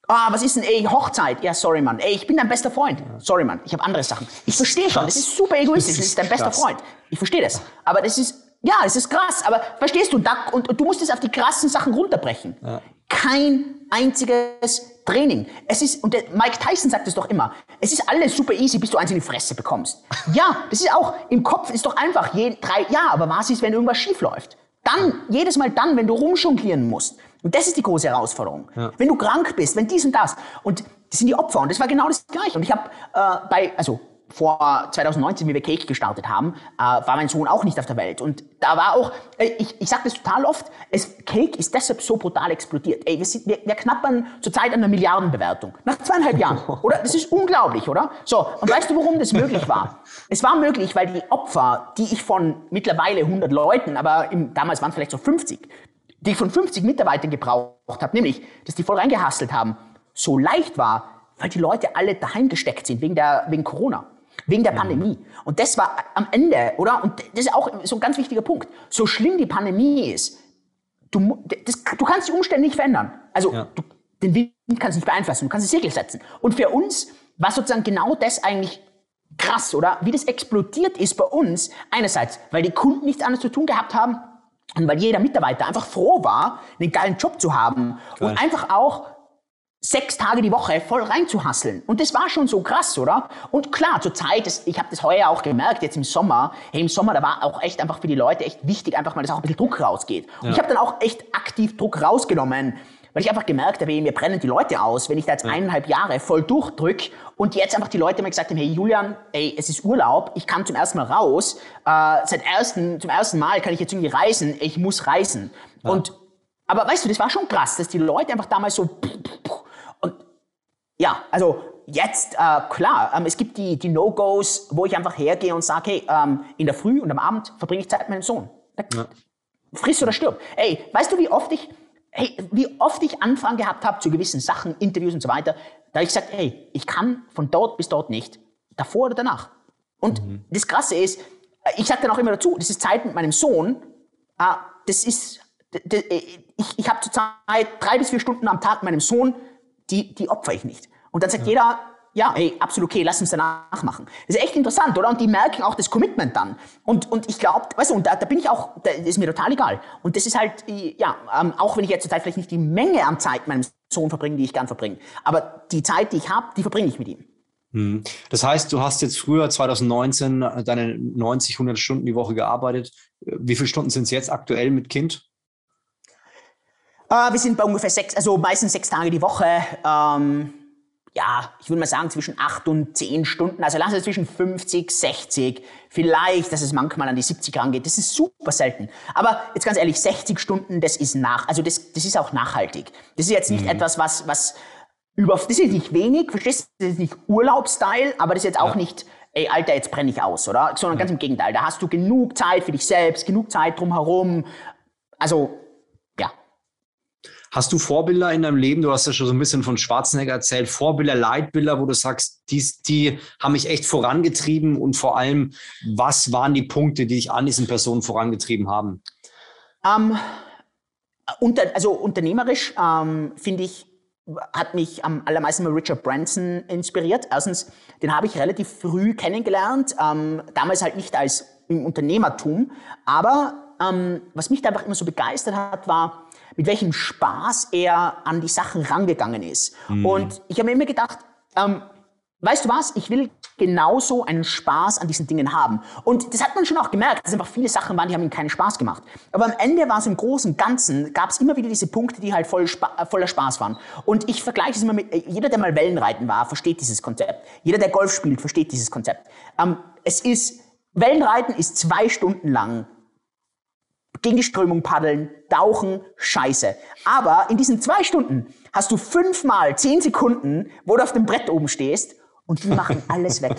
Speaker 2: Ah, was ist denn, ey, Hochzeit? Ja, sorry, Mann. Ey, ich bin dein bester Freund. Sorry, Mann. Ich habe andere Sachen. Ich verstehe schon. Das ist super egoistisch. Das ist dein bester Freund. Ich verstehe das. Aber das ist, ja, das ist krass. Aber verstehst du? Da, und, und, du musst es auf die krassen Sachen runterbrechen. Ja. Kein einziges Training. Es ist, und der Mike Tyson sagt es doch immer, es ist alles super easy, bis du eins in die Fresse bekommst. Ja, das ist auch, im Kopf ist doch einfach, je, drei, ja, aber was ist, wenn irgendwas schief läuft? Dann, jedes Mal dann, wenn du rumjonglieren musst. Und das ist die große Herausforderung. Ja. Wenn du krank bist, wenn dies und das. Und das sind die Opfer. Und das war genau das Gleiche. Und ich habe äh, bei, also vor 2019, wie wir Cake gestartet haben, äh, war mein Sohn auch nicht auf der Welt. Und da war auch, äh, ich, ich sage das total oft, es, Cake ist deshalb so brutal explodiert. Ey, wir, sind, wir, wir knappern zurzeit an einer Milliardenbewertung. Nach zweieinhalb Jahren. Oder? Das ist unglaublich, oder? So, und weißt du, warum das möglich war? Es war möglich, weil die Opfer, die ich von mittlerweile 100 Leuten, aber im, damals waren es vielleicht so 50, die ich von 50 Mitarbeitern gebraucht habe, nämlich, dass die voll reingehasselt haben, so leicht war, weil die Leute alle daheim gesteckt sind wegen, der, wegen Corona. Wegen der Pandemie. Und das war am Ende, oder? Und das ist auch so ein ganz wichtiger Punkt. So schlimm die Pandemie ist, du, das, du kannst die Umstände nicht verändern. Also ja. du, den Wind kannst du nicht beeinflussen, du kannst die Segel setzen. Und für uns war sozusagen genau das eigentlich krass, oder? Wie das explodiert ist bei uns. Einerseits, weil die Kunden nichts anderes zu tun gehabt haben und weil jeder Mitarbeiter einfach froh war, einen geilen Job zu haben Geil. und einfach auch sechs Tage die Woche voll reinzuhasseln. Und das war schon so krass, oder? Und klar, zur Zeit, das, ich habe das heuer auch gemerkt, jetzt im Sommer, hey, im Sommer, da war auch echt einfach für die Leute echt wichtig, einfach mal, dass auch ein bisschen Druck rausgeht. Und ich habe dann auch echt aktiv Druck rausgenommen, weil ich einfach gemerkt habe, mir brennen die Leute aus, wenn ich da jetzt ja. eineinhalb Jahre voll durchdrück und jetzt einfach die Leute mir gesagt haben, hey Julian, ey, es ist Urlaub, ich kann zum ersten Mal raus, äh, seit ersten, zum ersten Mal kann ich jetzt irgendwie reisen, ich muss reisen. Ja. Und aber weißt du, das war schon krass, dass die Leute einfach damals so ja, also jetzt, äh, klar, ähm, es gibt die, die No-Gos, wo ich einfach hergehe und sage, hey, ähm, in der Früh und am Abend verbringe ich Zeit mit meinem Sohn. Ja. Friss oder stirb. Ey, weißt du, wie oft ich, hey, wie oft ich Anfragen gehabt habe zu gewissen Sachen, Interviews und so weiter, da ich gesagt, hey, ich kann von dort bis dort nicht, davor oder danach. Und mhm. das Krasse ist, äh, ich sage dann auch immer dazu, das ist Zeit mit meinem Sohn, äh, das ist, äh, ich, ich habe zurzeit drei bis vier Stunden am Tag mit meinem Sohn, die, die opfer ich nicht. Und dann sagt ja. jeder, ja, hey, absolut okay, lass uns danach machen. Das ist echt interessant, oder? Und die merken auch das Commitment dann. Und, und ich glaube, weißt du, und da, da bin ich auch, das ist mir total egal. Und das ist halt, ja, ähm, auch wenn ich jetzt zurzeit vielleicht nicht die Menge an Zeit meinem Sohn verbringe, die ich gern verbringe, aber die Zeit, die ich habe, die verbringe ich mit ihm.
Speaker 1: Hm. Das heißt, du hast jetzt früher 2019 deine 90, 100 Stunden die Woche gearbeitet. Wie viele Stunden sind es jetzt aktuell mit Kind?
Speaker 2: Äh, wir sind bei ungefähr sechs, also meistens sechs Tage die Woche. Ähm, ja, ich würde mal sagen zwischen acht und zehn Stunden. Also lass es zwischen 50, 60, vielleicht, dass es manchmal an die 70 rangeht. Das ist super selten. Aber jetzt ganz ehrlich, 60 Stunden, das ist nach, also das, das ist auch nachhaltig. Das ist jetzt nicht mhm. etwas, was, was über, das ist nicht wenig, verstehst du? Das ist nicht Urlaubsstyle, aber das ist jetzt auch ja. nicht, ey, Alter, jetzt brenne ich aus, oder? Sondern ganz im Gegenteil. Da hast du genug Zeit für dich selbst, genug Zeit drumherum. Also,
Speaker 1: Hast du Vorbilder in deinem Leben? Du hast ja schon so ein bisschen von Schwarzenegger erzählt. Vorbilder, Leitbilder, wo du sagst, die, die haben mich echt vorangetrieben und vor allem, was waren die Punkte, die dich an diesen Personen vorangetrieben haben?
Speaker 2: Ähm, unter, also unternehmerisch ähm, finde ich, hat mich am allermeisten mit Richard Branson inspiriert. Erstens, den habe ich relativ früh kennengelernt, ähm, damals halt nicht als im Unternehmertum, aber ähm, was mich da einfach immer so begeistert hat, war, mit welchem Spaß er an die Sachen rangegangen ist. Mhm. Und ich habe mir immer gedacht, ähm, weißt du was, ich will genauso einen Spaß an diesen Dingen haben. Und das hat man schon auch gemerkt, dass einfach viele Sachen waren, die haben ihm keinen Spaß gemacht. Aber am Ende war es im Großen und Ganzen, gab es immer wieder diese Punkte, die halt voll Spa äh, voller Spaß waren. Und ich vergleiche es immer mit, äh, jeder, der mal Wellenreiten war, versteht dieses Konzept. Jeder, der Golf spielt, versteht dieses Konzept. Ähm, es ist, Wellenreiten ist zwei Stunden lang gegen die Strömung paddeln, tauchen, scheiße. Aber in diesen zwei Stunden hast du fünfmal zehn Sekunden, wo du auf dem Brett oben stehst und die machen alles weg.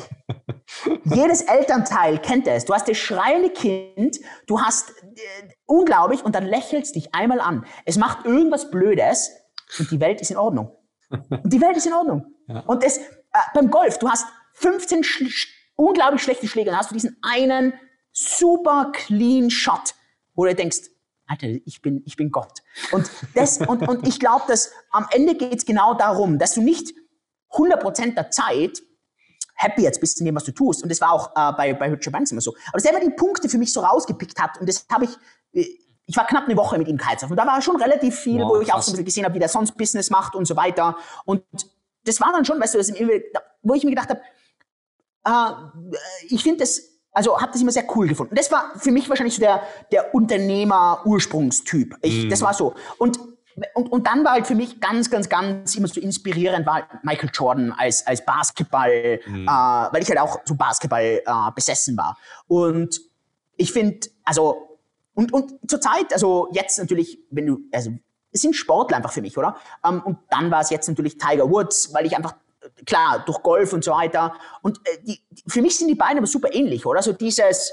Speaker 2: Jedes Elternteil kennt es. Du hast das schreiende Kind, du hast äh, unglaublich und dann lächelst dich einmal an. Es macht irgendwas Blödes und die Welt ist in Ordnung. Und die Welt ist in Ordnung. Ja. Und das, äh, beim Golf, du hast 15 schl unglaublich schlechte Schläge, dann hast du diesen einen super clean Shot wo du denkst, Alter, ich bin, ich bin Gott. Und, das, und, und ich glaube, dass am Ende geht es genau darum, dass du nicht 100% der Zeit happy jetzt bist in dem, was du tust. Und das war auch äh, bei, bei Richard Branson immer so. Aber er immer die Punkte für mich so rausgepickt hat. Und das habe ich, äh, ich war knapp eine Woche mit ihm Kitesurfen. Und da war schon relativ viel, wow, wo ich krass. auch so ein bisschen gesehen habe, wie der sonst Business macht und so weiter. Und das war dann schon, weißt du, wo ich mir gedacht habe, äh, ich finde das also habe das immer sehr cool gefunden. Das war für mich wahrscheinlich so der, der Unternehmer-Ursprungstyp. Ich, mm. Das war so. Und und, und dann war halt für mich ganz, ganz, ganz immer so inspirierend war Michael Jordan als, als Basketball, mhm. äh, weil ich halt auch so Basketball äh, besessen war. Und ich finde, also, und, und zur Zeit, also jetzt natürlich, wenn du, also, es sind Sportler einfach für mich, oder? Ähm, und dann war es jetzt natürlich Tiger Woods, weil ich einfach, klar, durch Golf und so weiter. Und äh, die, für mich sind die beiden aber super ähnlich, oder? So dieses,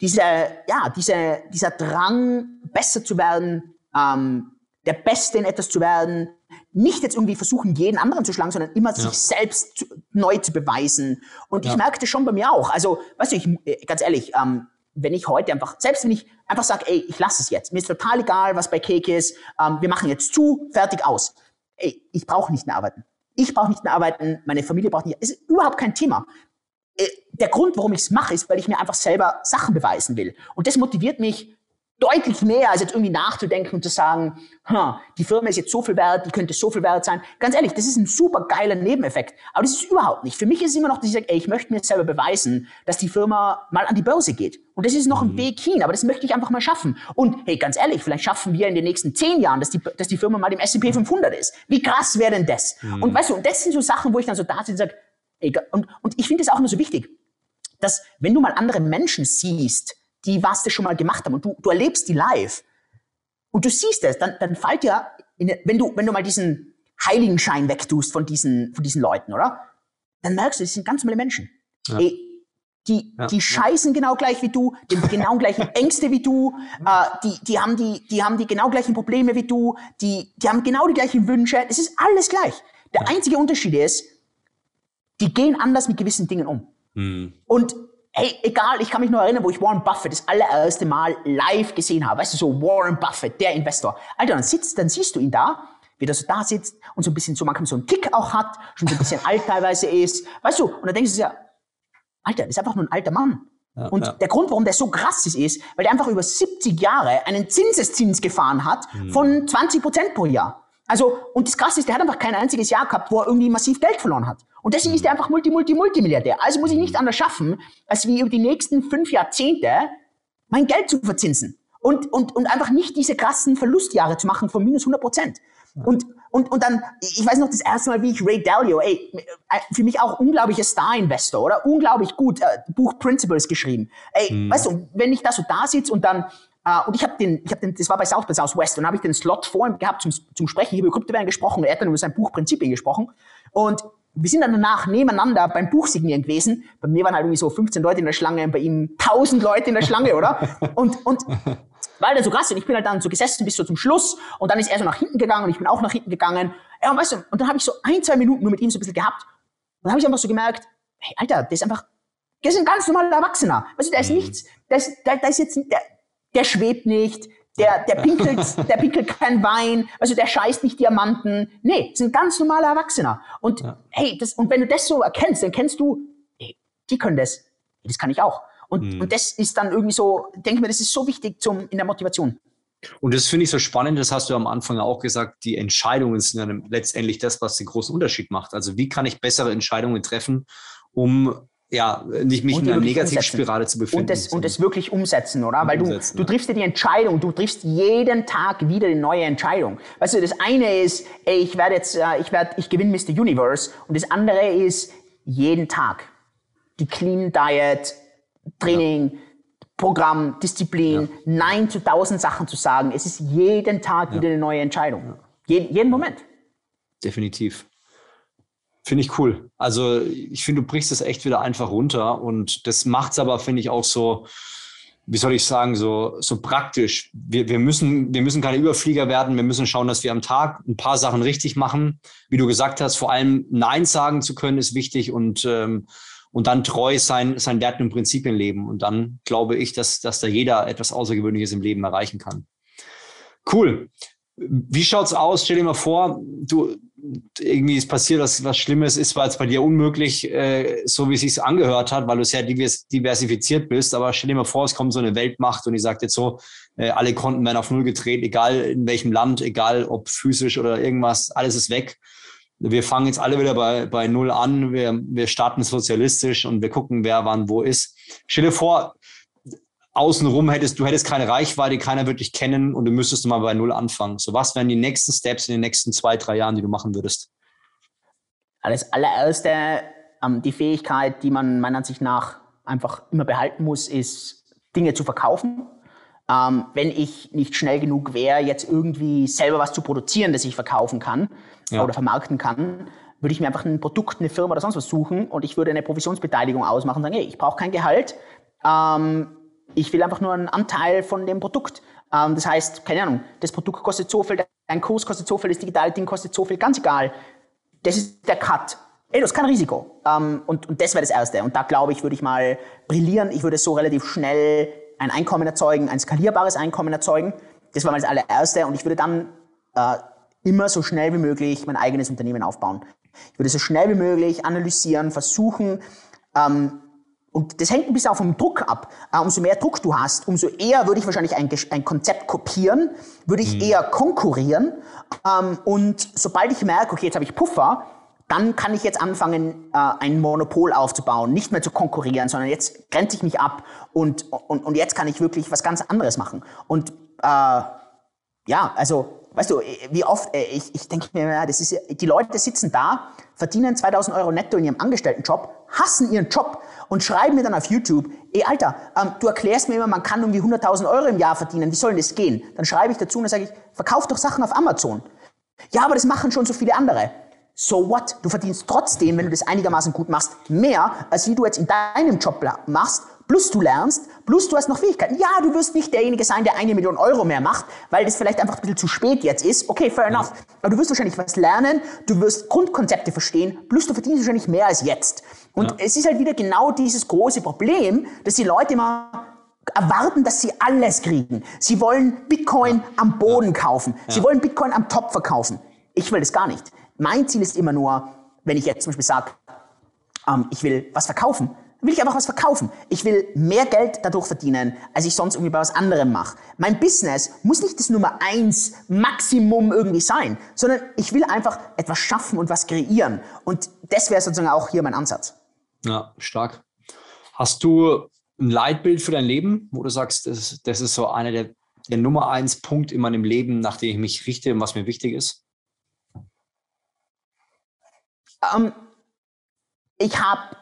Speaker 2: diese, ja, diese, dieser Drang, besser zu werden, ähm, der Beste in etwas zu werden, nicht jetzt irgendwie versuchen, jeden anderen zu schlagen, sondern immer ja. sich selbst zu, neu zu beweisen. Und ja. ich merkte schon bei mir auch, also, weißt du, ich, äh, ganz ehrlich, ähm, wenn ich heute einfach, selbst wenn ich einfach sage, ey, ich lasse es jetzt, mir ist total egal, was bei Cake ist, ähm, wir machen jetzt zu, fertig aus. Ey, ich brauche nicht mehr arbeiten. Ich brauche nicht mehr arbeiten, meine Familie braucht nicht, ist überhaupt kein Thema. Äh, der Grund, warum ich es mache, ist, weil ich mir einfach selber Sachen beweisen will. Und das motiviert mich deutlich mehr, als jetzt irgendwie nachzudenken und zu sagen, hm, die Firma ist jetzt so viel wert, die könnte so viel wert sein. Ganz ehrlich, das ist ein super geiler Nebeneffekt. Aber das ist überhaupt nicht. Für mich ist es immer noch, dass ich sage, ey, ich möchte mir selber beweisen, dass die Firma mal an die Börse geht. Und das ist noch ein mhm. Weg hin, aber das möchte ich einfach mal schaffen. Und hey, ganz ehrlich, vielleicht schaffen wir in den nächsten zehn Jahren, dass die, dass die Firma mal im S&P 500 ist. Wie krass wäre denn das? Mhm. Und weißt du, und das sind so Sachen, wo ich dann so da sitze und sage, ey, und, und ich finde es auch immer so wichtig, dass wenn du mal andere Menschen siehst, die was das schon mal gemacht haben und du, du erlebst die live und du siehst es, dann, dann fällt ja, in, wenn du, wenn du mal diesen Heiligenschein wegtust von diesen, von diesen Leuten, oder? Dann merkst du, das sind ganz normale Menschen. Ja. Ey, die, ja. die scheißen genau gleich wie du, die haben genau gleichen Ängste wie du, äh, die, die, haben die, die haben die genau gleichen Probleme wie du, die, die haben genau die gleichen Wünsche. Es ist alles gleich. Der einzige Unterschied ist, die gehen anders mit gewissen Dingen um. Mhm. Und hey, egal, ich kann mich nur erinnern, wo ich Warren Buffett das allererste Mal live gesehen habe. Weißt du, so Warren Buffett, der Investor. Alter, dann sitzt, dann siehst du ihn da, wie der so da sitzt und so ein bisschen so, man kann so einen Tick auch hat, schon so ein bisschen alt teilweise ist. Weißt du, und dann denkst du ja, Alter, das ist einfach nur ein alter Mann. Ja, und ja. der Grund, warum der so krass ist, ist, weil der einfach über 70 Jahre einen Zinseszins gefahren hat mhm. von 20 Prozent pro Jahr. Also, und das Krasse ist, der hat einfach kein einziges Jahr gehabt, wo er irgendwie massiv Geld verloren hat. Und deswegen ist er einfach Multi, Multi, Multimilliardär. Also muss ich nicht anders schaffen, als wie über die nächsten fünf Jahrzehnte mein Geld zu verzinsen. Und, und, und einfach nicht diese krassen Verlustjahre zu machen von minus 100 Prozent. Und, und, und dann, ich weiß noch das erste Mal, wie ich Ray Dalio, ey, für mich auch unglaublicher Star-Investor, oder? Unglaublich gut, äh, Buch Principles geschrieben. Ey, hm. weißt du, wenn ich da so da sitze und dann Uh, und ich habe den, ich habe den, das war bei South by Southwest und habe ich den Slot vor ihm gehabt zum, zum Sprechen. Ich habe über Kryptowährungen gesprochen, er hat dann über sein Buch Prinzipien gesprochen. Und wir sind dann danach nebeneinander beim Buchsignieren gewesen. Bei mir waren halt irgendwie so 15 Leute in der Schlange, bei ihm 1000 Leute in der Schlange, oder? Und, und weil der so krass ist, ich bin halt dann so gesessen bis so zum Schluss und dann ist er so nach hinten gegangen und ich bin auch nach hinten gegangen. Ja, und weißt du, und dann habe ich so ein, zwei Minuten nur mit ihm so ein bisschen gehabt. Und dann habe ich einfach so gemerkt, hey, Alter, der ist einfach, der ist ein ganz normaler Erwachsener. Weißt du, der ist mhm. nichts, der ist, der, der ist jetzt, der, der schwebt nicht, der, der pinkelt, der pinkelt kein Wein, also der scheißt nicht Diamanten. Nee, ein ganz normaler Erwachsener. Und ja. hey, das, und wenn du das so erkennst, dann kennst du, hey, die können das. Das kann ich auch. Und, mhm. und das ist dann irgendwie so, denke mir, das ist so wichtig zum, in der Motivation.
Speaker 1: Und das finde ich so spannend, das hast du am Anfang auch gesagt, die Entscheidungen sind dann letztendlich das, was den großen Unterschied macht. Also wie kann ich bessere Entscheidungen treffen, um ja, nicht mich in einer Negativspirale zu befinden.
Speaker 2: Und das, und das wirklich umsetzen, oder? Weil du, du triffst dir die Entscheidung, du triffst jeden Tag wieder eine neue Entscheidung. Weißt du, das eine ist, ey, ich werde jetzt, äh, ich werde, ich gewinne Mr. Universe. Und das andere ist, jeden Tag. Die Clean Diet, Training, ja. Programm, Disziplin, ja. Nein zu tausend Sachen zu sagen. Es ist jeden Tag ja. wieder eine neue Entscheidung. Jeden, jeden Moment.
Speaker 1: Definitiv. Finde ich cool. Also ich finde, du brichst es echt wieder einfach runter und das macht es aber, finde ich, auch so, wie soll ich sagen, so, so praktisch. Wir, wir, müssen, wir müssen keine Überflieger werden. Wir müssen schauen, dass wir am Tag ein paar Sachen richtig machen. Wie du gesagt hast, vor allem Nein sagen zu können, ist wichtig und, ähm, und dann treu sein, sein Werten und Prinzipien leben. Und dann glaube ich, dass, dass da jeder etwas Außergewöhnliches im Leben erreichen kann. Cool. Wie schaut's aus? Stell dir mal vor, du irgendwie ist passiert was, was Schlimmes, ist war jetzt bei dir unmöglich, äh, so wie es sich angehört hat, weil du sehr diversifiziert bist. Aber stell dir mal vor, es kommt so eine Weltmacht und die sagt jetzt so, äh, alle Konten werden auf Null gedreht, egal in welchem Land, egal ob physisch oder irgendwas, alles ist weg. Wir fangen jetzt alle wieder bei, bei Null an, wir, wir starten sozialistisch und wir gucken, wer wann wo ist. Stell dir vor, außenrum hättest, du hättest keine Reichweite, keiner würde dich kennen und du müsstest mal bei Null anfangen. So, was wären die nächsten Steps in den nächsten zwei, drei Jahren, die du machen würdest?
Speaker 2: Alles allererste, ähm, die Fähigkeit, die man meiner Ansicht nach einfach immer behalten muss, ist, Dinge zu verkaufen. Ähm, wenn ich nicht schnell genug wäre, jetzt irgendwie selber was zu produzieren, das ich verkaufen kann ja. oder vermarkten kann, würde ich mir einfach ein Produkt, eine Firma oder sonst was suchen und ich würde eine Provisionsbeteiligung ausmachen und sagen, hey, ich brauche kein Gehalt, ähm, ich will einfach nur einen Anteil von dem Produkt. Ähm, das heißt, keine Ahnung, das Produkt kostet so viel, dein Kurs kostet so viel, das digitale Ding kostet so viel, ganz egal. Das ist der Cut. Ey, das ist kein Risiko. Ähm, und, und das wäre das Erste. Und da glaube ich, würde ich mal brillieren. Ich würde so relativ schnell ein Einkommen erzeugen, ein skalierbares Einkommen erzeugen. Das war mal das allererste. Und ich würde dann äh, immer so schnell wie möglich mein eigenes Unternehmen aufbauen. Ich würde so schnell wie möglich analysieren, versuchen, ähm, und das hängt ein bisschen auch vom Druck ab. Äh, umso mehr Druck du hast, umso eher würde ich wahrscheinlich ein, ein Konzept kopieren, würde ich mhm. eher konkurrieren. Ähm, und sobald ich merke, okay, jetzt habe ich Puffer, dann kann ich jetzt anfangen, äh, ein Monopol aufzubauen, nicht mehr zu konkurrieren, sondern jetzt grenze ich mich ab und, und, und jetzt kann ich wirklich was ganz anderes machen. Und äh, ja, also weißt du, wie oft, äh, ich, ich denke mir, das ist, die Leute sitzen da, verdienen 2000 Euro netto in ihrem Angestelltenjob, hassen ihren Job und schreiben mir dann auf YouTube, ey Alter, ähm, du erklärst mir immer, man kann irgendwie 100.000 Euro im Jahr verdienen, wie soll denn das gehen? Dann schreibe ich dazu und dann sage ich, verkauf doch Sachen auf Amazon. Ja, aber das machen schon so viele andere. So what? Du verdienst trotzdem, wenn du das einigermaßen gut machst, mehr, als wie du jetzt in deinem Job machst plus du lernst, plus du hast noch Fähigkeiten. Ja, du wirst nicht derjenige sein, der eine Million Euro mehr macht, weil das vielleicht einfach ein bisschen zu spät jetzt ist. Okay, fair enough. Aber du wirst wahrscheinlich was lernen, du wirst Grundkonzepte verstehen, plus du verdienst wahrscheinlich mehr als jetzt. Und ja. es ist halt wieder genau dieses große Problem, dass die Leute immer erwarten, dass sie alles kriegen. Sie wollen Bitcoin am Boden kaufen. Sie wollen Bitcoin am Top verkaufen. Ich will das gar nicht. Mein Ziel ist immer nur, wenn ich jetzt zum Beispiel sage, ähm, ich will was verkaufen, will ich einfach was verkaufen. Ich will mehr Geld dadurch verdienen, als ich sonst irgendwie bei was anderem mache. Mein Business muss nicht das Nummer eins Maximum irgendwie sein, sondern ich will einfach etwas schaffen und was kreieren. Und das wäre sozusagen auch hier mein Ansatz.
Speaker 1: Ja, stark. Hast du ein Leitbild für dein Leben, wo du sagst, das, das ist so einer der, der Nummer eins Punkt in meinem Leben, nach dem ich mich richte und was mir wichtig ist?
Speaker 2: Um, ähm, ich habe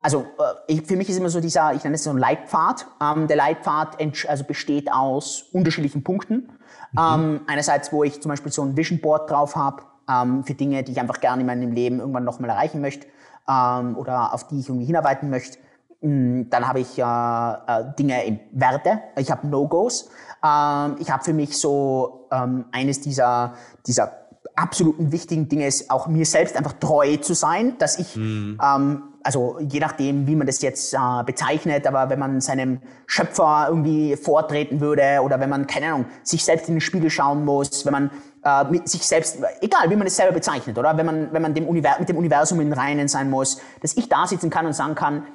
Speaker 2: also äh, ich, für mich ist immer so dieser, ich nenne es so ein Leitpfad. Ähm, der Leitpfad also besteht aus unterschiedlichen Punkten. Mhm. Ähm, einerseits, wo ich zum Beispiel so ein Vision Board drauf habe ähm, für Dinge, die ich einfach gerne in meinem Leben irgendwann nochmal erreichen möchte ähm, oder auf die ich irgendwie hinarbeiten möchte. Mm, dann habe ich äh, äh, Dinge in Werte. Ich habe No-Gos. Ähm, ich habe für mich so ähm, eines dieser, dieser absoluten wichtigen Dinge ist auch mir selbst einfach treu zu sein, dass ich mhm. ähm, also je nachdem, wie man das jetzt äh, bezeichnet, aber wenn man seinem Schöpfer irgendwie vortreten würde oder wenn man, keine Ahnung, sich selbst in den Spiegel schauen muss, wenn man äh, mit sich selbst, egal wie man es selber bezeichnet, oder wenn man, wenn man dem Univers mit dem Universum in Reinen sein muss, dass ich da sitzen kann und sagen kann,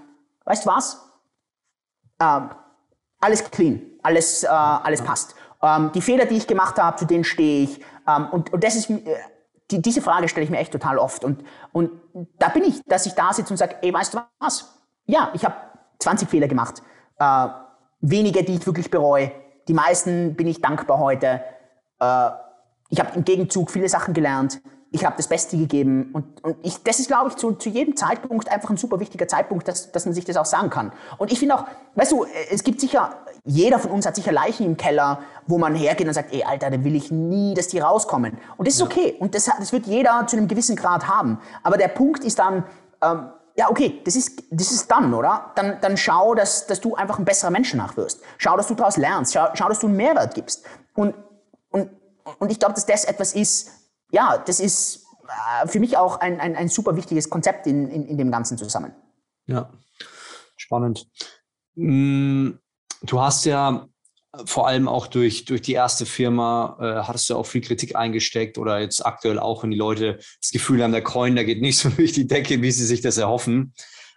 Speaker 2: weißt du was? Äh, alles clean, alles, äh, alles passt. Ähm, die Fehler, die ich gemacht habe, zu denen stehe ich. Ähm, und, und das ist äh, die, diese Frage stelle ich mir echt total oft. Und, und da bin ich, dass ich da sitze und sage, ey, weißt du was? Ja, ich habe 20 Fehler gemacht. Äh, wenige, die ich wirklich bereue. Die meisten bin ich dankbar heute. Äh, ich habe im Gegenzug viele Sachen gelernt ich habe das Beste gegeben. Und, und ich, das ist, glaube ich, zu, zu jedem Zeitpunkt einfach ein super wichtiger Zeitpunkt, dass, dass man sich das auch sagen kann. Und ich finde auch, weißt du, es gibt sicher, jeder von uns hat sicher Leichen im Keller, wo man hergeht und sagt, ey, Alter, da will ich nie, dass die rauskommen. Und das ist okay. Und das, das wird jeder zu einem gewissen Grad haben. Aber der Punkt ist dann, ähm, ja, okay, das ist, das ist dann, oder? Dann, dann schau, dass, dass du einfach ein besserer Mensch nachwirst. Schau, dass du daraus lernst. Schau, schau, dass du einen Mehrwert gibst. Und, und, und ich glaube, dass das etwas ist, ja, das ist äh, für mich auch ein, ein, ein super wichtiges Konzept in, in, in dem Ganzen zusammen.
Speaker 1: Ja, spannend. Mm, du hast ja vor allem auch durch, durch die erste Firma, äh, hattest du auch viel Kritik eingesteckt oder jetzt aktuell auch, wenn die Leute das Gefühl haben, der Coin, der geht nicht so durch die Decke, wie sie sich das erhoffen.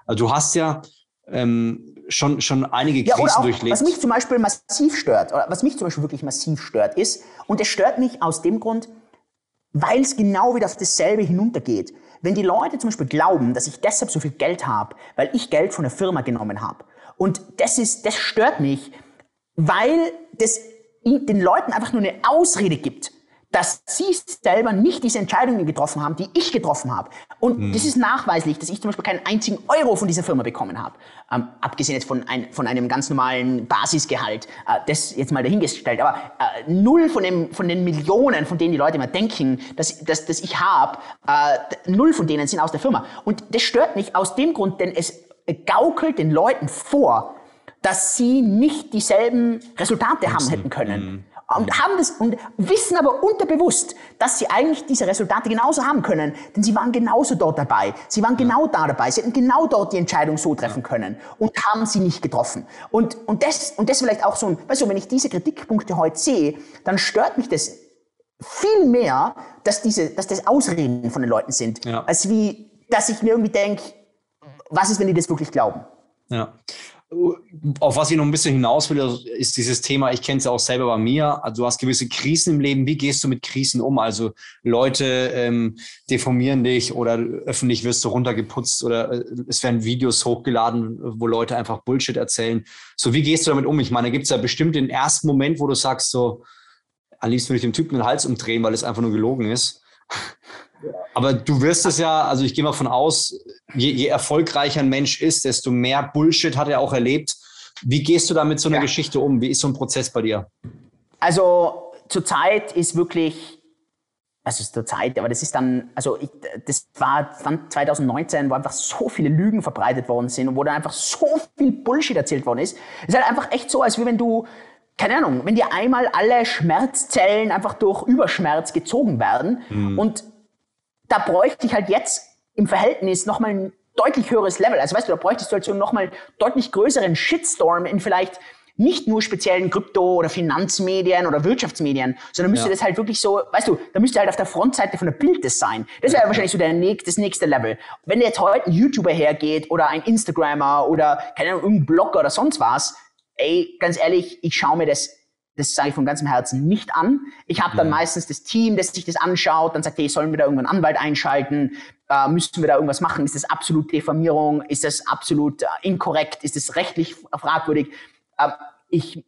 Speaker 1: Also du hast ja ähm, schon, schon einige Krisen ja, oder auch, durchlebt.
Speaker 2: Was mich zum Beispiel massiv stört, oder was mich zum Beispiel wirklich massiv stört, ist, und es stört mich aus dem Grund, weil es genau wieder auf dasselbe hinuntergeht. Wenn die Leute zum Beispiel glauben, dass ich deshalb so viel Geld habe, weil ich Geld von der Firma genommen habe, und das ist, das stört mich, weil das den Leuten einfach nur eine Ausrede gibt, dass sie selber nicht diese Entscheidungen getroffen haben, die ich getroffen habe. Und hm. das ist nachweislich, dass ich zum Beispiel keinen einzigen Euro von dieser Firma bekommen habe. Ähm, abgesehen jetzt von, ein, von einem ganz normalen Basisgehalt. Äh, das jetzt mal dahingestellt. Aber äh, null von, dem, von den Millionen, von denen die Leute immer denken, dass, dass, dass ich habe, äh, null von denen sind aus der Firma. Und das stört mich aus dem Grund, denn es gaukelt den Leuten vor, dass sie nicht dieselben Resultate haben hätten können. Mhm. Und haben das und wissen aber unterbewusst, dass sie eigentlich diese Resultate genauso haben können, denn sie waren genauso dort dabei. Sie waren genau da dabei. Sie hätten genau dort die Entscheidung so treffen können und haben sie nicht getroffen. Und, und das, und das vielleicht auch so ein, weißt du, wenn ich diese Kritikpunkte heute sehe, dann stört mich das viel mehr, dass diese, dass das Ausreden von den Leuten sind, ja. als wie, dass ich mir irgendwie denke, was ist, wenn die das wirklich glauben?
Speaker 1: Ja auf was ich noch ein bisschen hinaus will, ist dieses Thema, ich kenne es ja auch selber bei mir, also du hast gewisse Krisen im Leben, wie gehst du mit Krisen um? Also Leute ähm, deformieren dich oder öffentlich wirst du runtergeputzt oder äh, es werden Videos hochgeladen, wo Leute einfach Bullshit erzählen. So, wie gehst du damit um? Ich meine, da gibt es ja bestimmt den ersten Moment, wo du sagst so, am liebsten würde ich dem Typen den Hals umdrehen, weil es einfach nur gelogen ist. Aber du wirst es ja, also ich gehe mal von aus, je, je, erfolgreicher ein Mensch ist, desto mehr Bullshit hat er auch erlebt. Wie gehst du da mit so einer ja. Geschichte um? Wie ist so ein Prozess bei dir?
Speaker 2: Also zurzeit ist wirklich, also zur Zeit, aber das ist dann, also ich, das war dann 2019, wo einfach so viele Lügen verbreitet worden sind und wo dann einfach so viel Bullshit erzählt worden ist. Es ist halt einfach echt so, als wie wenn du, keine Ahnung, wenn dir einmal alle Schmerzzellen einfach durch Überschmerz gezogen werden mhm. und da bräuchte ich halt jetzt im Verhältnis nochmal ein deutlich höheres Level. Also weißt du, da bräuchtest du halt so nochmal deutlich größeren Shitstorm in vielleicht nicht nur speziellen Krypto- oder Finanzmedien oder Wirtschaftsmedien, sondern müsste ja. das halt wirklich so, weißt du, da müsste halt auf der Frontseite von der Bild das sein. Das wäre ja. wahrscheinlich so der, das nächste Level. Wenn jetzt heute ein YouTuber hergeht oder ein Instagrammer oder, keine Ahnung, irgendein Blogger oder sonst was, ey, ganz ehrlich, ich schaue mir das das sage ich von ganzem Herzen nicht an. Ich habe dann ja. meistens das Team, das sich das anschaut, dann sagt, hey, sollen wir da irgendwann Anwalt einschalten? Äh, müssten wir da irgendwas machen? Ist das absolut Diffamierung? Ist das absolut äh, inkorrekt? Ist das rechtlich fragwürdig? Äh, ich,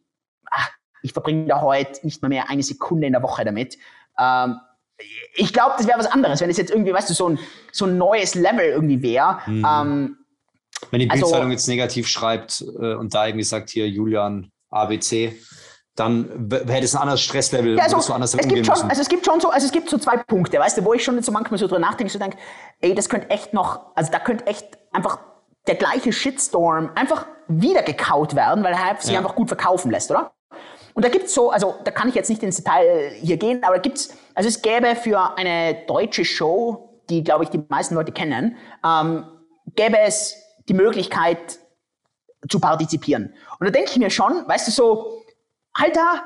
Speaker 2: ach, ich verbringe da heute nicht mal mehr eine Sekunde in der Woche damit. Ähm, ich glaube, das wäre was anderes, wenn es jetzt irgendwie, weißt du, so ein, so ein neues Level irgendwie wäre. Mhm. Ähm,
Speaker 1: wenn die also Bildzeitung also, jetzt negativ schreibt äh, und da irgendwie sagt, hier Julian ABC, dann hätte es ein anderes Stresslevel,
Speaker 2: ja, also, anders es gibt schon, müssen. Also es gibt schon so, also es gibt so zwei Punkte, weißt du, wo ich schon so manchmal so drüber nachdenke, so denke, ey, das könnte echt noch, also da könnte echt einfach der gleiche Shitstorm einfach wieder gekaut werden, weil er sich ja. einfach gut verkaufen lässt, oder? Und da gibt's so, also da kann ich jetzt nicht ins Detail hier gehen, aber gibt's, also es gäbe für eine deutsche Show, die, glaube ich, die meisten Leute kennen, ähm, gäbe es die Möglichkeit zu partizipieren. Und da denke ich mir schon, weißt du, so, Alter,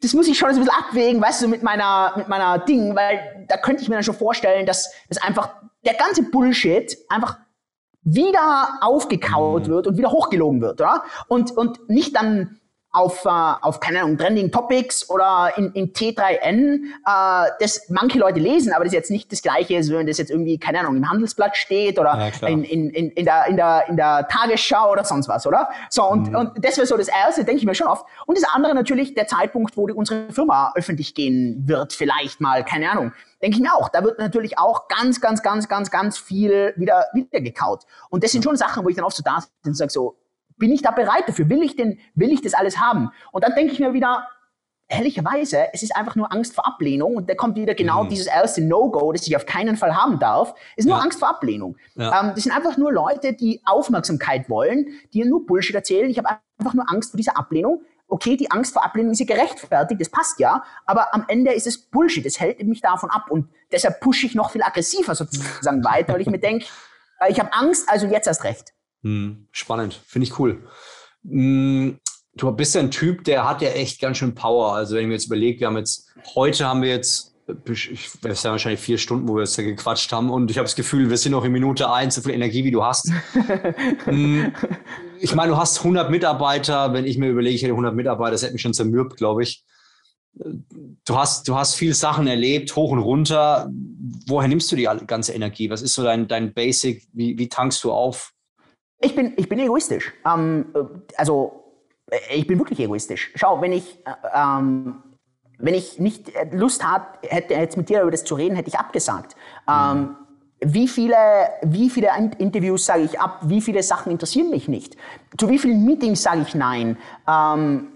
Speaker 2: das muss ich schon ein bisschen abwägen, weißt du, mit meiner, mit meiner Ding, weil da könnte ich mir dann schon vorstellen, dass, dass einfach der ganze Bullshit einfach wieder aufgekaut mhm. wird und wieder hochgelogen wird, oder? Und, und nicht dann auf, äh, auf keine Ahnung, Trending Topics oder in, in T3N, äh, das manche Leute lesen, aber das ist jetzt nicht das Gleiche, als wenn das jetzt irgendwie, keine Ahnung, im Handelsblatt steht oder ja, in, in, in, in, der, in, der, in der Tagesschau oder sonst was, oder? So, und, mhm. und das wäre so das Erste, denke ich mir schon oft. Und das andere natürlich der Zeitpunkt, wo die, unsere Firma öffentlich gehen wird, vielleicht mal, keine Ahnung denke ich mir auch. Da wird natürlich auch ganz, ganz, ganz, ganz, ganz viel wieder, wieder gekaut. Und das sind schon Sachen, wo ich dann oft so da bin und sage so, bin ich da bereit dafür? Will ich denn, will ich das alles haben? Und dann denke ich mir wieder, ehrlicherweise, es ist einfach nur Angst vor Ablehnung und da kommt wieder genau mhm. dieses erste No-Go, das ich auf keinen Fall haben darf, ist nur ja. Angst vor Ablehnung. Ja. Ähm, das sind einfach nur Leute, die Aufmerksamkeit wollen, die nur Bullshit erzählen. Ich habe einfach nur Angst vor dieser Ablehnung. Okay, die Angst vor Ablehnung ist ja gerechtfertigt, das passt ja, aber am Ende ist es Bullshit, es hält mich davon ab und deshalb pushe ich noch viel aggressiver sozusagen weiter, weil ich mir denke, äh, ich habe Angst, also jetzt erst recht.
Speaker 1: Hm, spannend, finde ich cool. Hm, du bist ja ein Typ, der hat ja echt ganz schön Power. Also wenn ich mir jetzt überlege, wir haben jetzt, heute haben wir jetzt, ich weiß ja wahrscheinlich vier Stunden, wo wir jetzt ja gequatscht haben und ich habe das Gefühl, wir sind noch in Minute eins, so viel Energie, wie du hast. Hm, ich meine, du hast 100 Mitarbeiter. Wenn ich mir überlege, ich hätte 100 Mitarbeiter, das hätte mich schon zermürbt, glaube ich. Du hast, du hast viel Sachen erlebt, hoch und runter. Woher nimmst du die ganze Energie? Was ist so dein, dein Basic? Wie, wie tankst du auf?
Speaker 2: Ich bin, ich bin egoistisch. Ähm, also äh, ich bin wirklich egoistisch. Schau, wenn ich, äh, ähm, wenn ich nicht Lust hat, hätte jetzt mit dir über das zu reden, hätte ich abgesagt. Ähm, mhm. wie viele, wie viele Interviews sage ich ab? Wie viele Sachen interessieren mich nicht? Zu wie vielen Meetings sage ich nein? Ähm,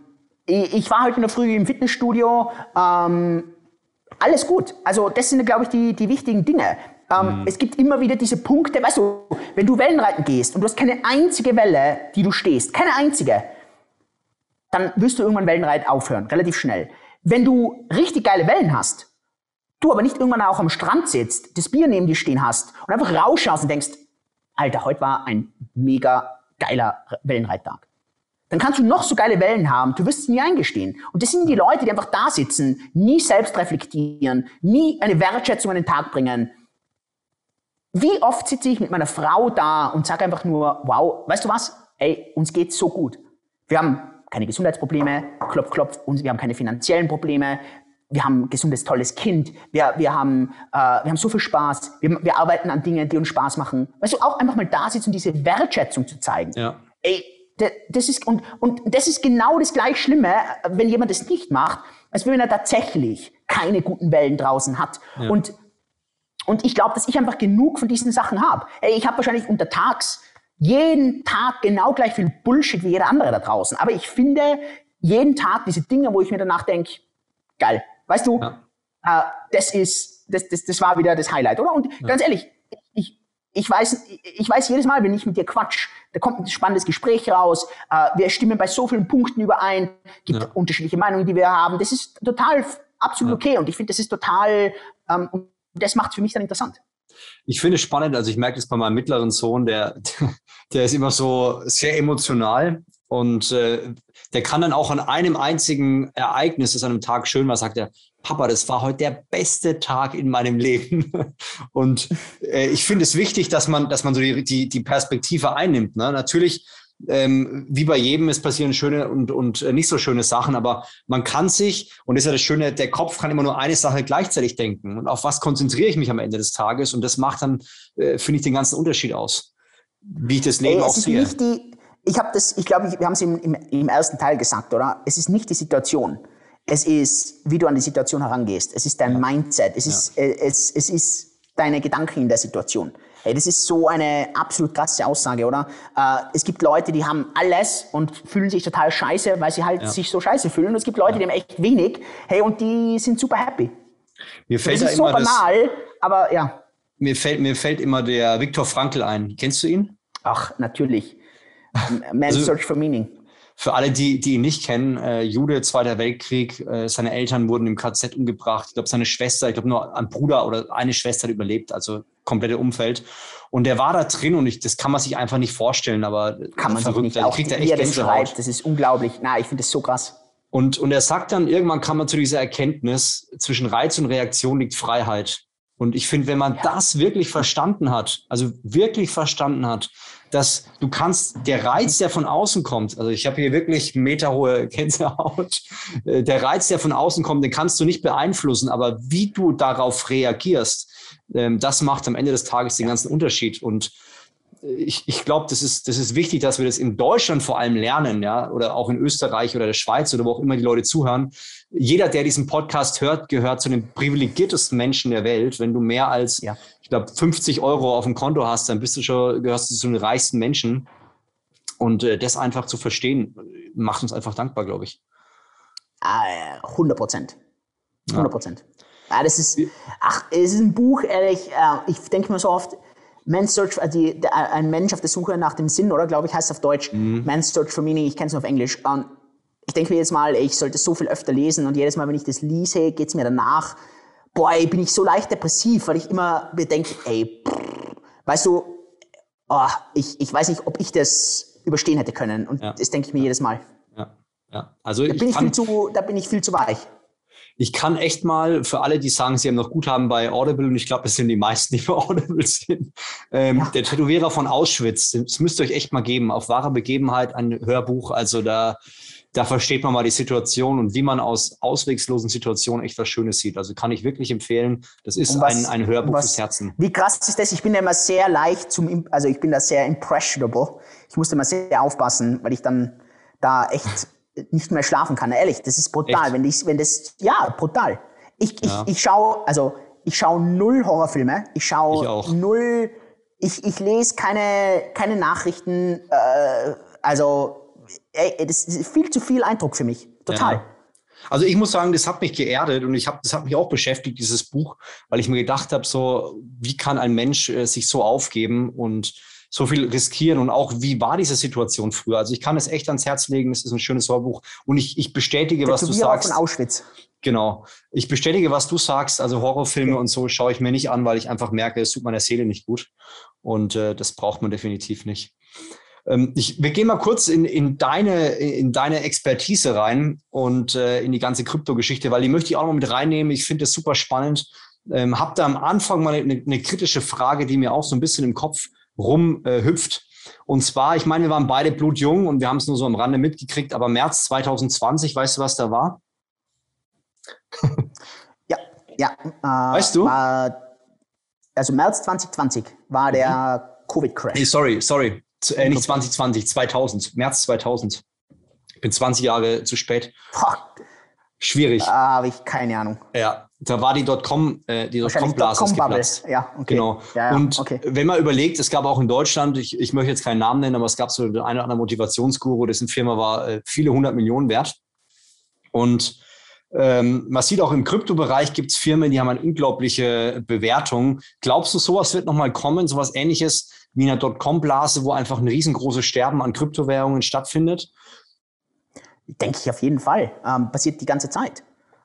Speaker 2: ich, ich, war heute in der Früh im Fitnessstudio. Ähm, alles gut. Also das sind, glaube ich, die, die wichtigen Dinge. Ähm, mhm. Es gibt immer wieder diese Punkte, weißt du, wenn du Wellenreiten gehst und du hast keine einzige Welle, die du stehst, keine einzige, dann wirst du irgendwann Wellenreit aufhören, relativ schnell. Wenn du richtig geile Wellen hast, du aber nicht irgendwann auch am Strand sitzt, das Bier neben dir stehen hast und einfach rausschaust und denkst, Alter, heute war ein mega geiler Wellenreittag. Dann kannst du noch so geile Wellen haben, du wirst es nie eingestehen. Und das sind die Leute, die einfach da sitzen, nie selbst reflektieren, nie eine Wertschätzung an den Tag bringen. Wie oft sitze ich mit meiner Frau da und sage einfach nur, wow, weißt du was? Ey, uns geht's so gut. Wir haben keine Gesundheitsprobleme, klopf, klopf, und wir haben keine finanziellen Probleme, wir haben ein gesundes, tolles Kind, wir, wir, haben, äh, wir haben so viel Spaß, wir, wir arbeiten an Dingen, die uns Spaß machen. Weißt du, auch einfach mal da sitzen und diese Wertschätzung zu zeigen. Ja. Ey, das ist, und, und das ist genau das gleich Schlimme, wenn jemand das nicht macht, als wenn er tatsächlich keine guten Wellen draußen hat. Ja. Und, und ich glaube, dass ich einfach genug von diesen Sachen habe. Ich habe wahrscheinlich untertags jeden Tag genau gleich viel Bullshit wie jeder andere da draußen. Aber ich finde jeden Tag diese Dinge, wo ich mir danach denke, geil, weißt du, ja. äh, das ist, das, das, das war wieder das Highlight, oder? Und ja. ganz ehrlich, ich, ich weiß, ich weiß jedes Mal, wenn ich mit dir quatsch, da kommt ein spannendes Gespräch raus, äh, wir stimmen bei so vielen Punkten überein, gibt ja. unterschiedliche Meinungen, die wir haben. Das ist total absolut okay und ich finde, das ist total, ähm, das macht für mich dann interessant.
Speaker 1: Ich finde es spannend, also ich merke das bei meinem mittleren Sohn, der, der ist immer so sehr emotional und äh, der kann dann auch an einem einzigen Ereignis, das an einem Tag schön war, sagt er, Papa, das war heute der beste Tag in meinem Leben. Und äh, ich finde es wichtig, dass man, dass man so die, die, die Perspektive einnimmt. Ne? Natürlich ähm, wie bei jedem, es passieren schöne und, und äh, nicht so schöne Sachen, aber man kann sich, und das ist ja das Schöne, der Kopf kann immer nur eine Sache gleichzeitig denken. Und auf was konzentriere ich mich am Ende des Tages? Und das macht dann, äh, finde ich, den ganzen Unterschied aus, wie ich das Leben Ey, auch sehe.
Speaker 2: Die, ich habe das, ich glaube, wir haben es im, im, im ersten Teil gesagt, oder? Es ist nicht die Situation. Es ist, wie du an die Situation herangehst. Es ist dein ja. Mindset. Es ist, ja. äh, es, es ist deine Gedanken in der Situation. Hey, das ist so eine absolut krasse Aussage, oder? Äh, es gibt Leute, die haben alles und fühlen sich total scheiße, weil sie halt ja. sich so scheiße fühlen. Und es gibt Leute, ja. die haben echt wenig, hey, und die sind super happy.
Speaker 1: Mir fällt das ist da so banal, das, aber ja. Mir fällt, mir fällt immer der Viktor Frankl ein. Kennst du ihn?
Speaker 2: Ach, natürlich. Man's also, Search for Meaning.
Speaker 1: Für alle, die, die ihn nicht kennen, äh, Jude, Zweiter Weltkrieg, äh, seine Eltern wurden im KZ umgebracht. Ich glaube, seine Schwester, ich glaube nur ein Bruder oder eine Schwester hat überlebt, also komplette Umfeld. Und der war da drin und ich, das kann man sich einfach nicht vorstellen, aber
Speaker 2: kann man verrückt, sich nicht. Auch kriegt er echt das schreibt, das ist unglaublich. Na, ich finde das so krass.
Speaker 1: Und, und er sagt dann, irgendwann kam man zu dieser Erkenntnis, zwischen Reiz und Reaktion liegt Freiheit. Und ich finde, wenn man ja. das wirklich verstanden hat, also wirklich verstanden hat, dass du kannst, der Reiz, der von außen kommt, also ich habe hier wirklich meterhohe Gänsehaut, äh, der Reiz, der von außen kommt, den kannst du nicht beeinflussen, aber wie du darauf reagierst, ähm, das macht am Ende des Tages den ganzen Unterschied. Und ich, ich glaube, das ist, das ist wichtig, dass wir das in Deutschland vor allem lernen, ja, oder auch in Österreich oder der Schweiz oder wo auch immer die Leute zuhören. Jeder, der diesen Podcast hört, gehört zu den privilegiertesten Menschen der Welt. Wenn du mehr als ja ich glaube, 50 Euro auf dem Konto hast, dann bist du schon, gehörst du zu den reichsten Menschen. Und äh, das einfach zu verstehen, macht uns einfach dankbar, glaube ich.
Speaker 2: 100 ah, Prozent. 100 Prozent. Ja. ja. das ist, ach, es ist ein Buch, ehrlich, äh, ich denke mir so oft, Man's Search, also die, der, ein Mensch auf der Suche nach dem Sinn, oder glaube ich, heißt es auf Deutsch, mhm. Man's Search for Meaning, ich kenne es nur auf Englisch. Und ich denke mir jetzt mal, ich sollte so viel öfter lesen und jedes Mal, wenn ich das lese, geht es mir danach boah, ey, bin ich so leicht depressiv, weil ich immer mir denke, ey, pff, weißt du, oh, ich, ich weiß nicht, ob ich das überstehen hätte können. Und ja. das denke ich mir jedes Mal.
Speaker 1: Ja, ja. Also
Speaker 2: da, bin ich viel zu, da bin ich viel zu weich.
Speaker 1: Ich kann echt mal für alle, die sagen, sie haben noch Guthaben bei Audible, und ich glaube, es sind die meisten, die bei Audible sind, ähm, ja. der Tätowierer von Auschwitz, das müsst ihr euch echt mal geben, auf wahre Begebenheit ein Hörbuch. Also da da versteht man mal die Situation und wie man aus auswegslosen Situationen echt was Schönes sieht. Also kann ich wirklich empfehlen. Das ist was, ein, ein Hörbuch was, fürs Herzen.
Speaker 2: Wie krass ist das? Ich bin ja immer sehr leicht zum, also ich bin da sehr impressionable. Ich musste immer sehr aufpassen, weil ich dann da echt nicht mehr schlafen kann. Ehrlich, das ist brutal. Echt? Wenn ich, wenn das, ja, brutal. Ich, ja. ich, ich schaue, also ich schaue null Horrorfilme. Ich schaue null. Ich, ich lese keine, keine Nachrichten. Äh, also, ey, das ist viel zu viel Eindruck für mich. Total. Ja.
Speaker 1: Also ich muss sagen, das hat mich geerdet und ich habe, das hat mich auch beschäftigt, dieses Buch, weil ich mir gedacht habe, so, wie kann ein Mensch äh, sich so aufgeben und so viel riskieren und auch, wie war diese Situation früher? Also ich kann es echt ans Herz legen, es ist ein schönes Horrorbuch und ich, ich bestätige, was du sagst.
Speaker 2: Von Auschwitz.
Speaker 1: Genau. Ich bestätige, was du sagst. Also Horrorfilme okay. und so schaue ich mir nicht an, weil ich einfach merke, es tut meiner Seele nicht gut. Und äh, das braucht man definitiv nicht. Ähm, ich, wir gehen mal kurz in, in, deine, in deine Expertise rein und äh, in die ganze Kryptogeschichte, weil die möchte ich auch noch mit reinnehmen. Ich finde es super spannend. Ähm, hab da am Anfang mal eine, eine, kritische Frage, die mir auch so ein bisschen im Kopf rumhüpft. Und zwar, ich meine, wir waren beide blutjung und wir haben es nur so am Rande mitgekriegt, aber März 2020, weißt du, was da war?
Speaker 2: ja, ja.
Speaker 1: Äh, weißt du?
Speaker 2: War, also März 2020 war der mhm. Covid-Crash.
Speaker 1: Nee, sorry, sorry. Äh, nicht 2020, 2000. März 2000. Ich bin 20 Jahre zu spät. Boah. Schwierig.
Speaker 2: Da habe ich keine Ahnung.
Speaker 1: Ja, da war die Dotcom, äh, die Dotcom-Blase
Speaker 2: Dotcom geplatzt. Ja, okay.
Speaker 1: Genau.
Speaker 2: Ja, ja,
Speaker 1: und
Speaker 2: okay.
Speaker 1: wenn man überlegt, es gab auch in Deutschland, ich, ich möchte jetzt keinen Namen nennen, aber es gab so eine oder andere Motivationsguru, dessen Firma war äh, viele hundert Millionen wert. Und ähm, man sieht auch im Kryptobereich gibt es Firmen, die haben eine unglaubliche Bewertung. Glaubst du, sowas wird nochmal kommen, sowas ähnliches wie in einer Dotcom-Blase, wo einfach ein riesengroßes Sterben an Kryptowährungen stattfindet?
Speaker 2: Denke ich auf jeden Fall. Ähm, passiert die ganze Zeit.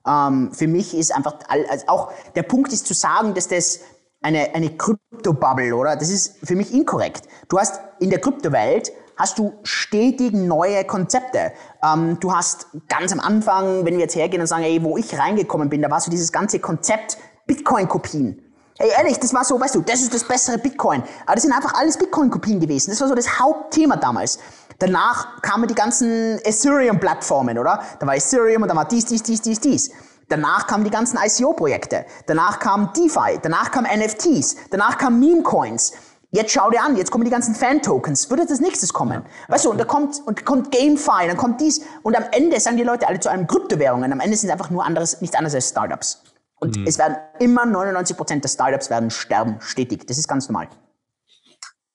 Speaker 2: Ähm, für mich ist einfach also auch der Punkt ist zu sagen, dass das eine, eine Krypto-Bubble, oder? Das ist für mich inkorrekt. Du hast in der Kryptowelt hast du stetig neue Konzepte. Ähm, du hast ganz am Anfang, wenn wir jetzt hergehen und sagen, ey, wo ich reingekommen bin, da war so dieses ganze Konzept Bitcoin-Kopien. Ey, ehrlich, das war so, weißt du, das ist das bessere Bitcoin. Aber das sind einfach alles Bitcoin-Kopien gewesen. Das war so das Hauptthema damals. Danach kamen die ganzen Ethereum-Plattformen, oder? Da war Ethereum und da war dies, dies, dies, dies, dies. Danach kamen die ganzen ICO-Projekte. Danach kam DeFi. Danach kamen NFTs. Danach kamen Meme-Coins. Jetzt schau dir an, jetzt kommen die ganzen Fan-Tokens. Würde das nächstes kommen? Ja. Weißt du, und da kommt, und kommt GameFi, dann kommt dies. Und am Ende sagen die Leute alle zu einem Kryptowährungen. Am Ende sind es einfach nur anderes, nichts anderes als Startups. Und mhm. es werden immer 99% der Startups werden sterben, stetig. Das ist ganz normal.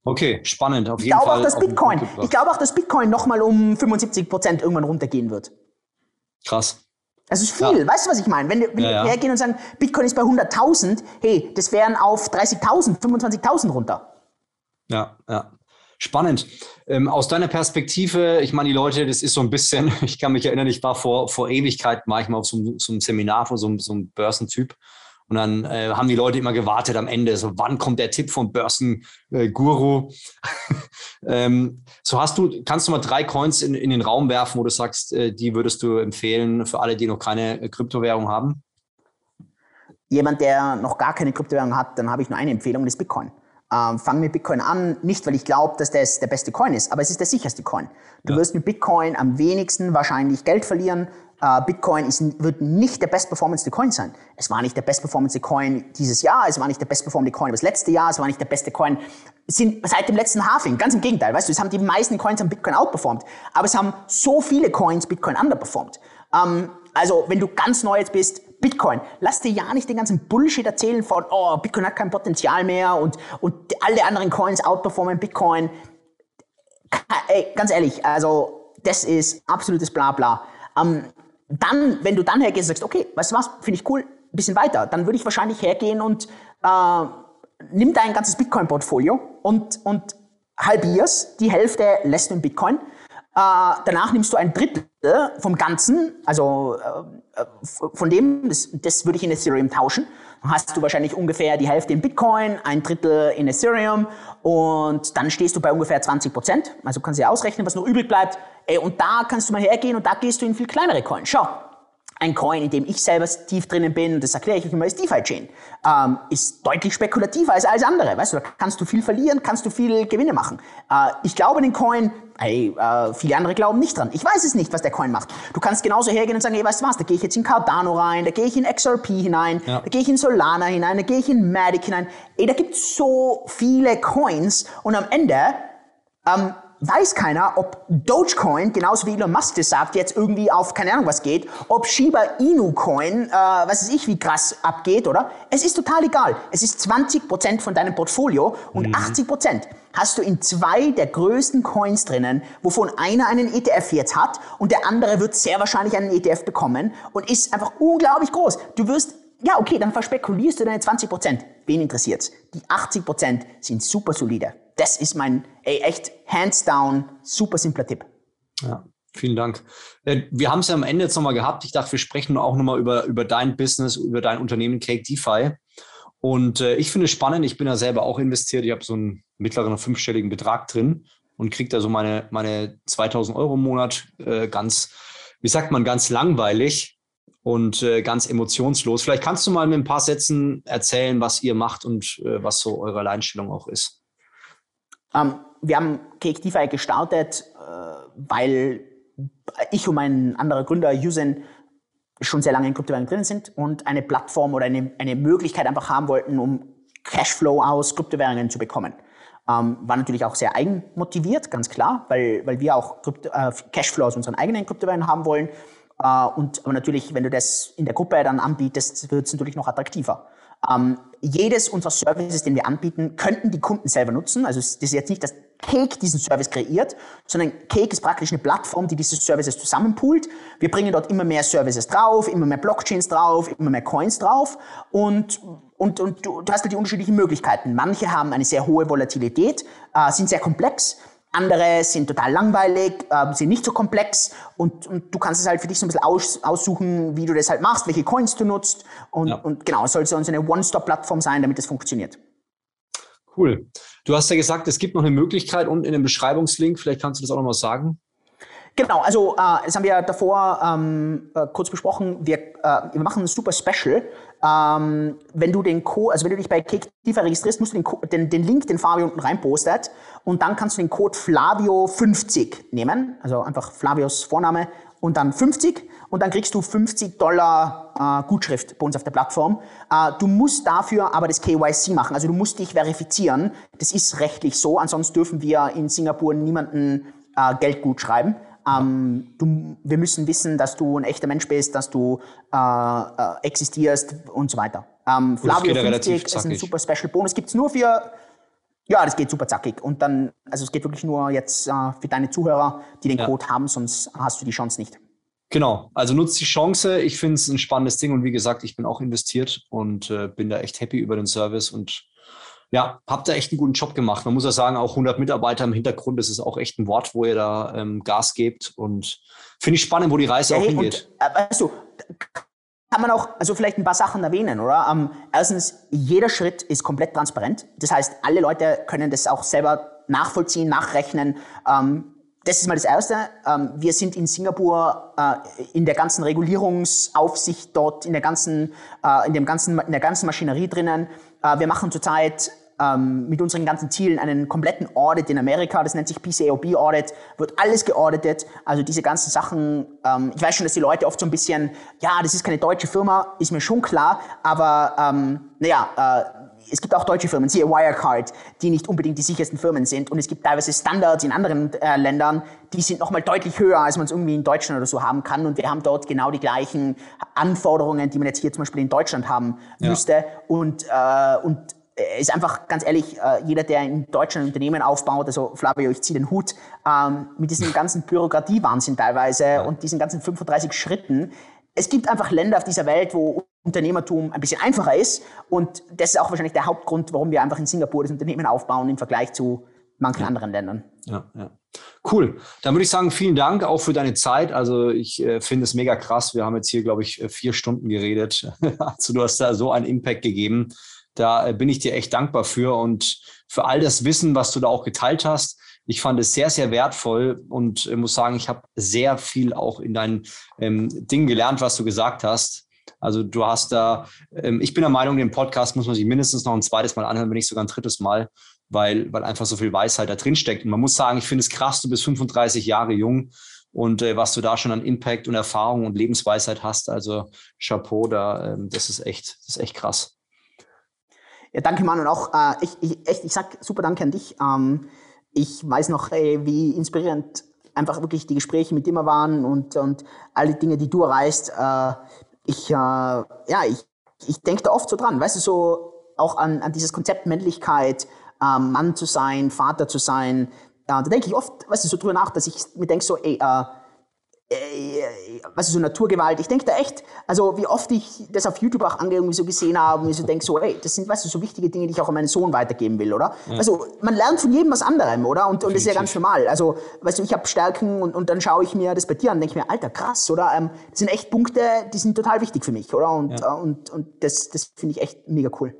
Speaker 1: Okay, spannend, auf jeden
Speaker 2: ich
Speaker 1: Fall.
Speaker 2: Auch, dass Bitcoin, ich glaube auch, dass Bitcoin nochmal um 75% irgendwann runtergehen wird.
Speaker 1: Krass.
Speaker 2: Das ist viel. Ja. Weißt du, was ich meine? Wenn, wenn ja, ja. wir hergehen und sagen, Bitcoin ist bei 100.000, hey, das wären auf 30.000, 25.000 runter.
Speaker 1: Ja, ja. Spannend. Ähm, aus deiner Perspektive, ich meine, die Leute, das ist so ein bisschen, ich kann mich erinnern, ich war vor, vor Ewigkeit manchmal auf so, so einem Seminar von so, so einem Börsentyp. Und dann äh, haben die Leute immer gewartet am Ende, so wann kommt der Tipp vom Börsenguru? ähm, so hast du, kannst du mal drei Coins in, in den Raum werfen, wo du sagst, äh, die würdest du empfehlen für alle, die noch keine äh, Kryptowährung haben?
Speaker 2: Jemand, der noch gar keine Kryptowährung hat, dann habe ich nur eine Empfehlung, das Bitcoin. Ähm, fang mit Bitcoin an, nicht weil ich glaube, dass das der beste Coin ist, aber es ist der sicherste Coin. Du ja. wirst mit Bitcoin am wenigsten wahrscheinlich Geld verlieren. Äh, Bitcoin ist, wird nicht der best performance Coin sein. Es war nicht der best performance Coin dieses Jahr, es war nicht der best performance Coin das letzte Jahr, es war nicht der beste Coin sind seit dem letzten Halving. Ganz im Gegenteil, weißt du, es haben die meisten Coins am Bitcoin outperformed, aber es haben so viele Coins Bitcoin underperformed. Ähm, also, wenn du ganz neu jetzt bist, Bitcoin. Lass dir ja nicht den ganzen Bullshit erzählen von, oh, Bitcoin hat kein Potenzial mehr und, und alle anderen Coins outperformen Bitcoin. Ey, ganz ehrlich, also das ist absolutes Blabla. Ähm, dann, wenn du dann hergehst und sagst, okay, weißt du was, finde ich cool, ein bisschen weiter, dann würde ich wahrscheinlich hergehen und äh, nimm dein ganzes Bitcoin-Portfolio und, und halbierst, die Hälfte lässt du in Bitcoin. Äh, danach nimmst du ein Drittel vom Ganzen, also äh, von dem, das, das würde ich in Ethereum tauschen. Hast du wahrscheinlich ungefähr die Hälfte in Bitcoin, ein Drittel in Ethereum und dann stehst du bei ungefähr 20 Prozent. Also kannst du ja ausrechnen, was noch übrig bleibt. Ey, und da kannst du mal hergehen und da gehst du in viel kleinere Coins. Schau, ein Coin, in dem ich selber tief drinnen bin, das erkläre ich euch immer, ist DeFi-Chain, ähm, ist deutlich spekulativer als alles andere. Weißt du, da kannst du viel verlieren, kannst du viel Gewinne machen. Äh, ich glaube den Coin, hey, äh, viele andere glauben nicht dran. Ich weiß es nicht, was der Coin macht. Du kannst genauso hergehen und sagen, hey, weißt du was, da gehe ich jetzt in Cardano rein, da gehe ich in XRP hinein, ja. da gehe ich in Solana hinein, da gehe ich in Matic hinein. Ey, da gibt es so viele Coins und am Ende ähm, weiß keiner, ob Dogecoin, genauso wie Elon Musk das sagt, jetzt irgendwie auf keine Ahnung was geht, ob Shiba Inu Coin, äh, was weiß ich, wie krass abgeht, oder? Es ist total egal. Es ist 20% von deinem Portfolio und mhm. 80% hast du in zwei der größten Coins drinnen, wovon einer einen ETF jetzt hat und der andere wird sehr wahrscheinlich einen ETF bekommen und ist einfach unglaublich groß. Du wirst ja, okay, dann verspekulierst du deine 20 Prozent. Wen interessiert's? Die 80 Prozent sind super solide. Das ist mein, ey, echt hands down, super simpler Tipp.
Speaker 1: Ja, vielen Dank. Äh, wir haben es ja am Ende jetzt nochmal gehabt. Ich dachte, wir sprechen auch nochmal über, über dein Business, über dein Unternehmen Cake DeFi. Und äh, ich finde es spannend. Ich bin da selber auch investiert. Ich habe so einen mittleren fünfstelligen Betrag drin und kriege da so meine, meine 2000 Euro im Monat äh, ganz, wie sagt man, ganz langweilig und äh, ganz emotionslos. Vielleicht kannst du mal mit ein paar Sätzen erzählen, was ihr macht und äh, was so eure Alleinstellung auch ist.
Speaker 2: Um, ähm, wir haben Cake gestartet, äh, weil ich und mein anderer Gründer Yusen schon sehr lange in Kryptowährungen drin sind und eine Plattform oder eine, eine Möglichkeit einfach haben wollten, um Cashflow aus Kryptowährungen zu bekommen. Ähm, war natürlich auch sehr eigenmotiviert, ganz klar, weil, weil wir auch Krypto, äh, Cashflow aus unseren eigenen Kryptowährungen haben wollen und aber natürlich, wenn du das in der Gruppe dann anbietest, wird es natürlich noch attraktiver. Ähm, jedes unserer Services, den wir anbieten, könnten die Kunden selber nutzen. Also das ist jetzt nicht, dass Cake diesen Service kreiert, sondern Cake ist praktisch eine Plattform, die diese Services zusammenpoolt. Wir bringen dort immer mehr Services drauf, immer mehr Blockchains drauf, immer mehr Coins drauf und und, und du, du hast halt die unterschiedlichen Möglichkeiten. Manche haben eine sehr hohe Volatilität, äh, sind sehr komplex. Andere sind total langweilig, äh, sind nicht so komplex und, und du kannst es halt für dich so ein bisschen aus, aussuchen, wie du das halt machst, welche Coins du nutzt und, ja. und genau, es soll so eine One-Stop-Plattform sein, damit es funktioniert.
Speaker 1: Cool. Du hast ja gesagt, es gibt noch eine Möglichkeit unten in dem Beschreibungslink, vielleicht kannst du das auch noch mal sagen.
Speaker 2: Genau, also äh, das haben wir davor ähm, äh, kurz besprochen. Wir, äh, wir machen ein super Special. Ähm, wenn du den Code, also wenn du dich bei Kicktifer registrierst, musst du den, den, den Link, den Fabio unten reinpostet und dann kannst du den Code Flavio50 nehmen, also einfach Flavios Vorname und dann 50 und dann kriegst du 50 Dollar äh, Gutschrift bei uns auf der Plattform. Äh, du musst dafür aber das KYC machen, also du musst dich verifizieren. Das ist rechtlich so, ansonsten dürfen wir in Singapur niemanden äh, Geld gut schreiben. Ähm, du, wir müssen wissen, dass du ein echter Mensch bist, dass du äh, äh, existierst und so weiter. Ähm, Flavio 50 ist ein super Special Bonus. Gibt es nur für, ja, das geht super zackig. Und dann, also es geht wirklich nur jetzt äh, für deine Zuhörer, die den ja. Code haben, sonst hast du die Chance nicht.
Speaker 1: Genau, also nutzt die Chance. Ich finde es ein spannendes Ding und wie gesagt, ich bin auch investiert und äh, bin da echt happy über den Service und ja, habt ihr echt einen guten Job gemacht. Man muss ja sagen, auch 100 Mitarbeiter im Hintergrund, das ist auch echt ein Wort, wo ihr da ähm, Gas gebt. Und finde ich spannend, wo die Reise ja, auch hingeht.
Speaker 2: Und, äh, weißt du, kann man auch, also vielleicht ein paar Sachen erwähnen, oder? Ähm, erstens, jeder Schritt ist komplett transparent. Das heißt, alle Leute können das auch selber nachvollziehen, nachrechnen. Ähm, das ist mal das Erste. Ähm, wir sind in Singapur äh, in der ganzen Regulierungsaufsicht dort, in der ganzen, äh, in dem ganzen, in der ganzen Maschinerie drinnen. Äh, wir machen zurzeit ähm, mit unseren ganzen Zielen einen kompletten Audit in Amerika. Das nennt sich PCAOB Audit. Wird alles geauditet. Also diese ganzen Sachen. Ähm, ich weiß schon, dass die Leute oft so ein bisschen, ja, das ist keine deutsche Firma, ist mir schon klar. Aber ähm, naja, äh, es gibt auch deutsche Firmen, siehe Wirecard, die nicht unbedingt die sichersten Firmen sind. Und es gibt teilweise Standards in anderen äh, Ländern, die sind nochmal deutlich höher, als man es irgendwie in Deutschland oder so haben kann. Und wir haben dort genau die gleichen Anforderungen, die man jetzt hier zum Beispiel in Deutschland haben ja. müsste. Und, äh, und ist einfach ganz ehrlich, äh, jeder, der in Deutschland ein Unternehmen aufbaut, also Flavio, ich ziehe den Hut, ähm, mit diesem ganzen Bürokratiewahnsinn teilweise ja. und diesen ganzen 35 Schritten. Es gibt einfach Länder auf dieser Welt, wo Unternehmertum ein bisschen einfacher ist und das ist auch wahrscheinlich der Hauptgrund, warum wir einfach in Singapur das Unternehmen aufbauen im Vergleich zu manchen ja. anderen Ländern.
Speaker 1: Ja, ja. Cool. Dann würde ich sagen, vielen Dank auch für deine Zeit. Also ich äh, finde es mega krass. Wir haben jetzt hier, glaube ich, vier Stunden geredet. also du hast da so einen Impact gegeben. Da äh, bin ich dir echt dankbar für und für all das Wissen, was du da auch geteilt hast. Ich fand es sehr, sehr wertvoll und äh, muss sagen, ich habe sehr viel auch in deinen ähm, Dingen gelernt, was du gesagt hast. Also du hast da, ähm, ich bin der Meinung, den Podcast muss man sich mindestens noch ein zweites Mal anhören, wenn nicht sogar ein drittes Mal, weil, weil einfach so viel Weisheit da drin steckt. Und man muss sagen, ich finde es krass, du bist 35 Jahre jung und äh, was du da schon an Impact und Erfahrung und Lebensweisheit hast. Also Chapeau, da, ähm, das ist echt, das ist echt krass.
Speaker 2: Ja, danke, Mann. Und auch, äh, ich, ich, echt, ich sag super Danke an dich. Ähm, ich weiß noch, ey, wie inspirierend einfach wirklich die Gespräche mit dir waren und, und alle Dinge, die du erreichst. Äh, ich, äh, ja, ich, ich denke da oft so dran, weißt du, so auch an, an dieses Konzept Männlichkeit, äh, Mann zu sein, Vater zu sein. da denke ich oft, weißt du, so drüber nach, dass ich mir denke so, ey, äh, äh, was ist so Naturgewalt. Ich denke da echt, also wie oft ich das auf YouTube auch irgendwie so gesehen habe und ich so denke so, ey, das sind, weißt du, so wichtige Dinge, die ich auch an meinen Sohn weitergeben will, oder? Ja. Also man lernt von jedem was anderem, oder? Und, und das ist ja ganz normal. Also, weißt du, ich habe Stärken und, und dann schaue ich mir das bei dir an und denke mir, alter, krass, oder? Ähm, das sind echt Punkte, die sind total wichtig für mich, oder? Und, ja. und, und das, das finde ich echt mega cool.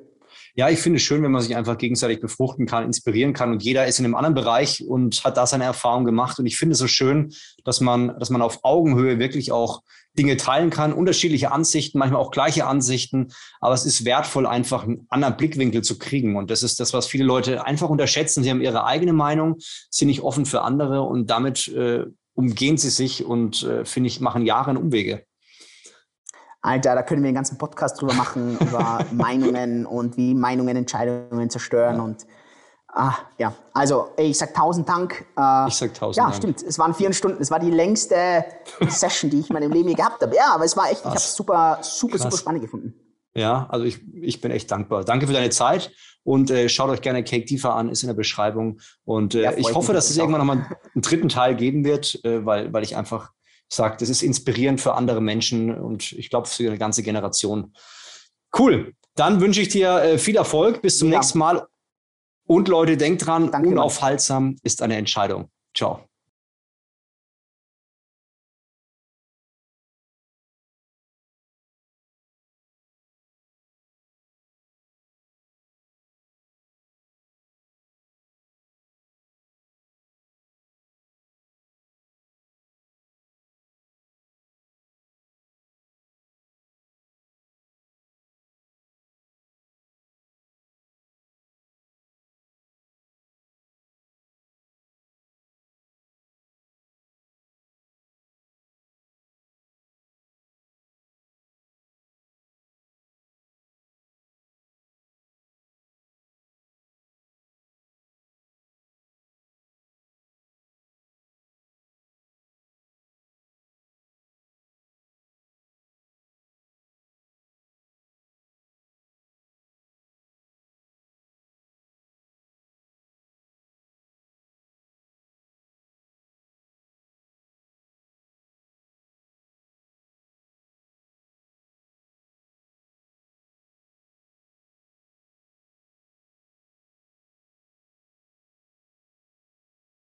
Speaker 1: Ja, ich finde es schön, wenn man sich einfach gegenseitig befruchten kann, inspirieren kann und jeder ist in einem anderen Bereich und hat da seine Erfahrung gemacht. Und ich finde es so schön, dass man, dass man auf Augenhöhe wirklich auch Dinge teilen kann, unterschiedliche Ansichten, manchmal auch gleiche Ansichten, aber es ist wertvoll, einfach einen anderen Blickwinkel zu kriegen. Und das ist das, was viele Leute einfach unterschätzen. Sie haben ihre eigene Meinung, sind nicht offen für andere und damit äh, umgehen sie sich und, äh, finde ich, machen Jahre Umwege.
Speaker 2: Alter, da können wir einen ganzen Podcast drüber machen, über Meinungen und wie Meinungen Entscheidungen zerstören ja. und ah, ja, also ich sag tausend Dank.
Speaker 1: Äh, ich sag tausend
Speaker 2: Ja, Dank. stimmt. Es waren vier Stunden. Es war die längste Session, die ich in meinem Leben je gehabt habe. Ja, aber es war echt, Krass. ich habe es super, super, Krass. super spannend gefunden.
Speaker 1: Ja, also ich, ich bin echt dankbar. Danke für deine Zeit und äh, schaut euch gerne Cake Tiefer an, ist in der Beschreibung. Und äh, ja, ich hoffe, dass es irgendwann nochmal einen dritten Teil geben wird, äh, weil, weil ich einfach sagt, es ist inspirierend für andere Menschen und ich glaube für eine ganze Generation. Cool. Dann wünsche ich dir äh, viel Erfolg. Bis zum ja. nächsten Mal. Und Leute, denkt dran, Danke unaufhaltsam ist eine Entscheidung. Ciao.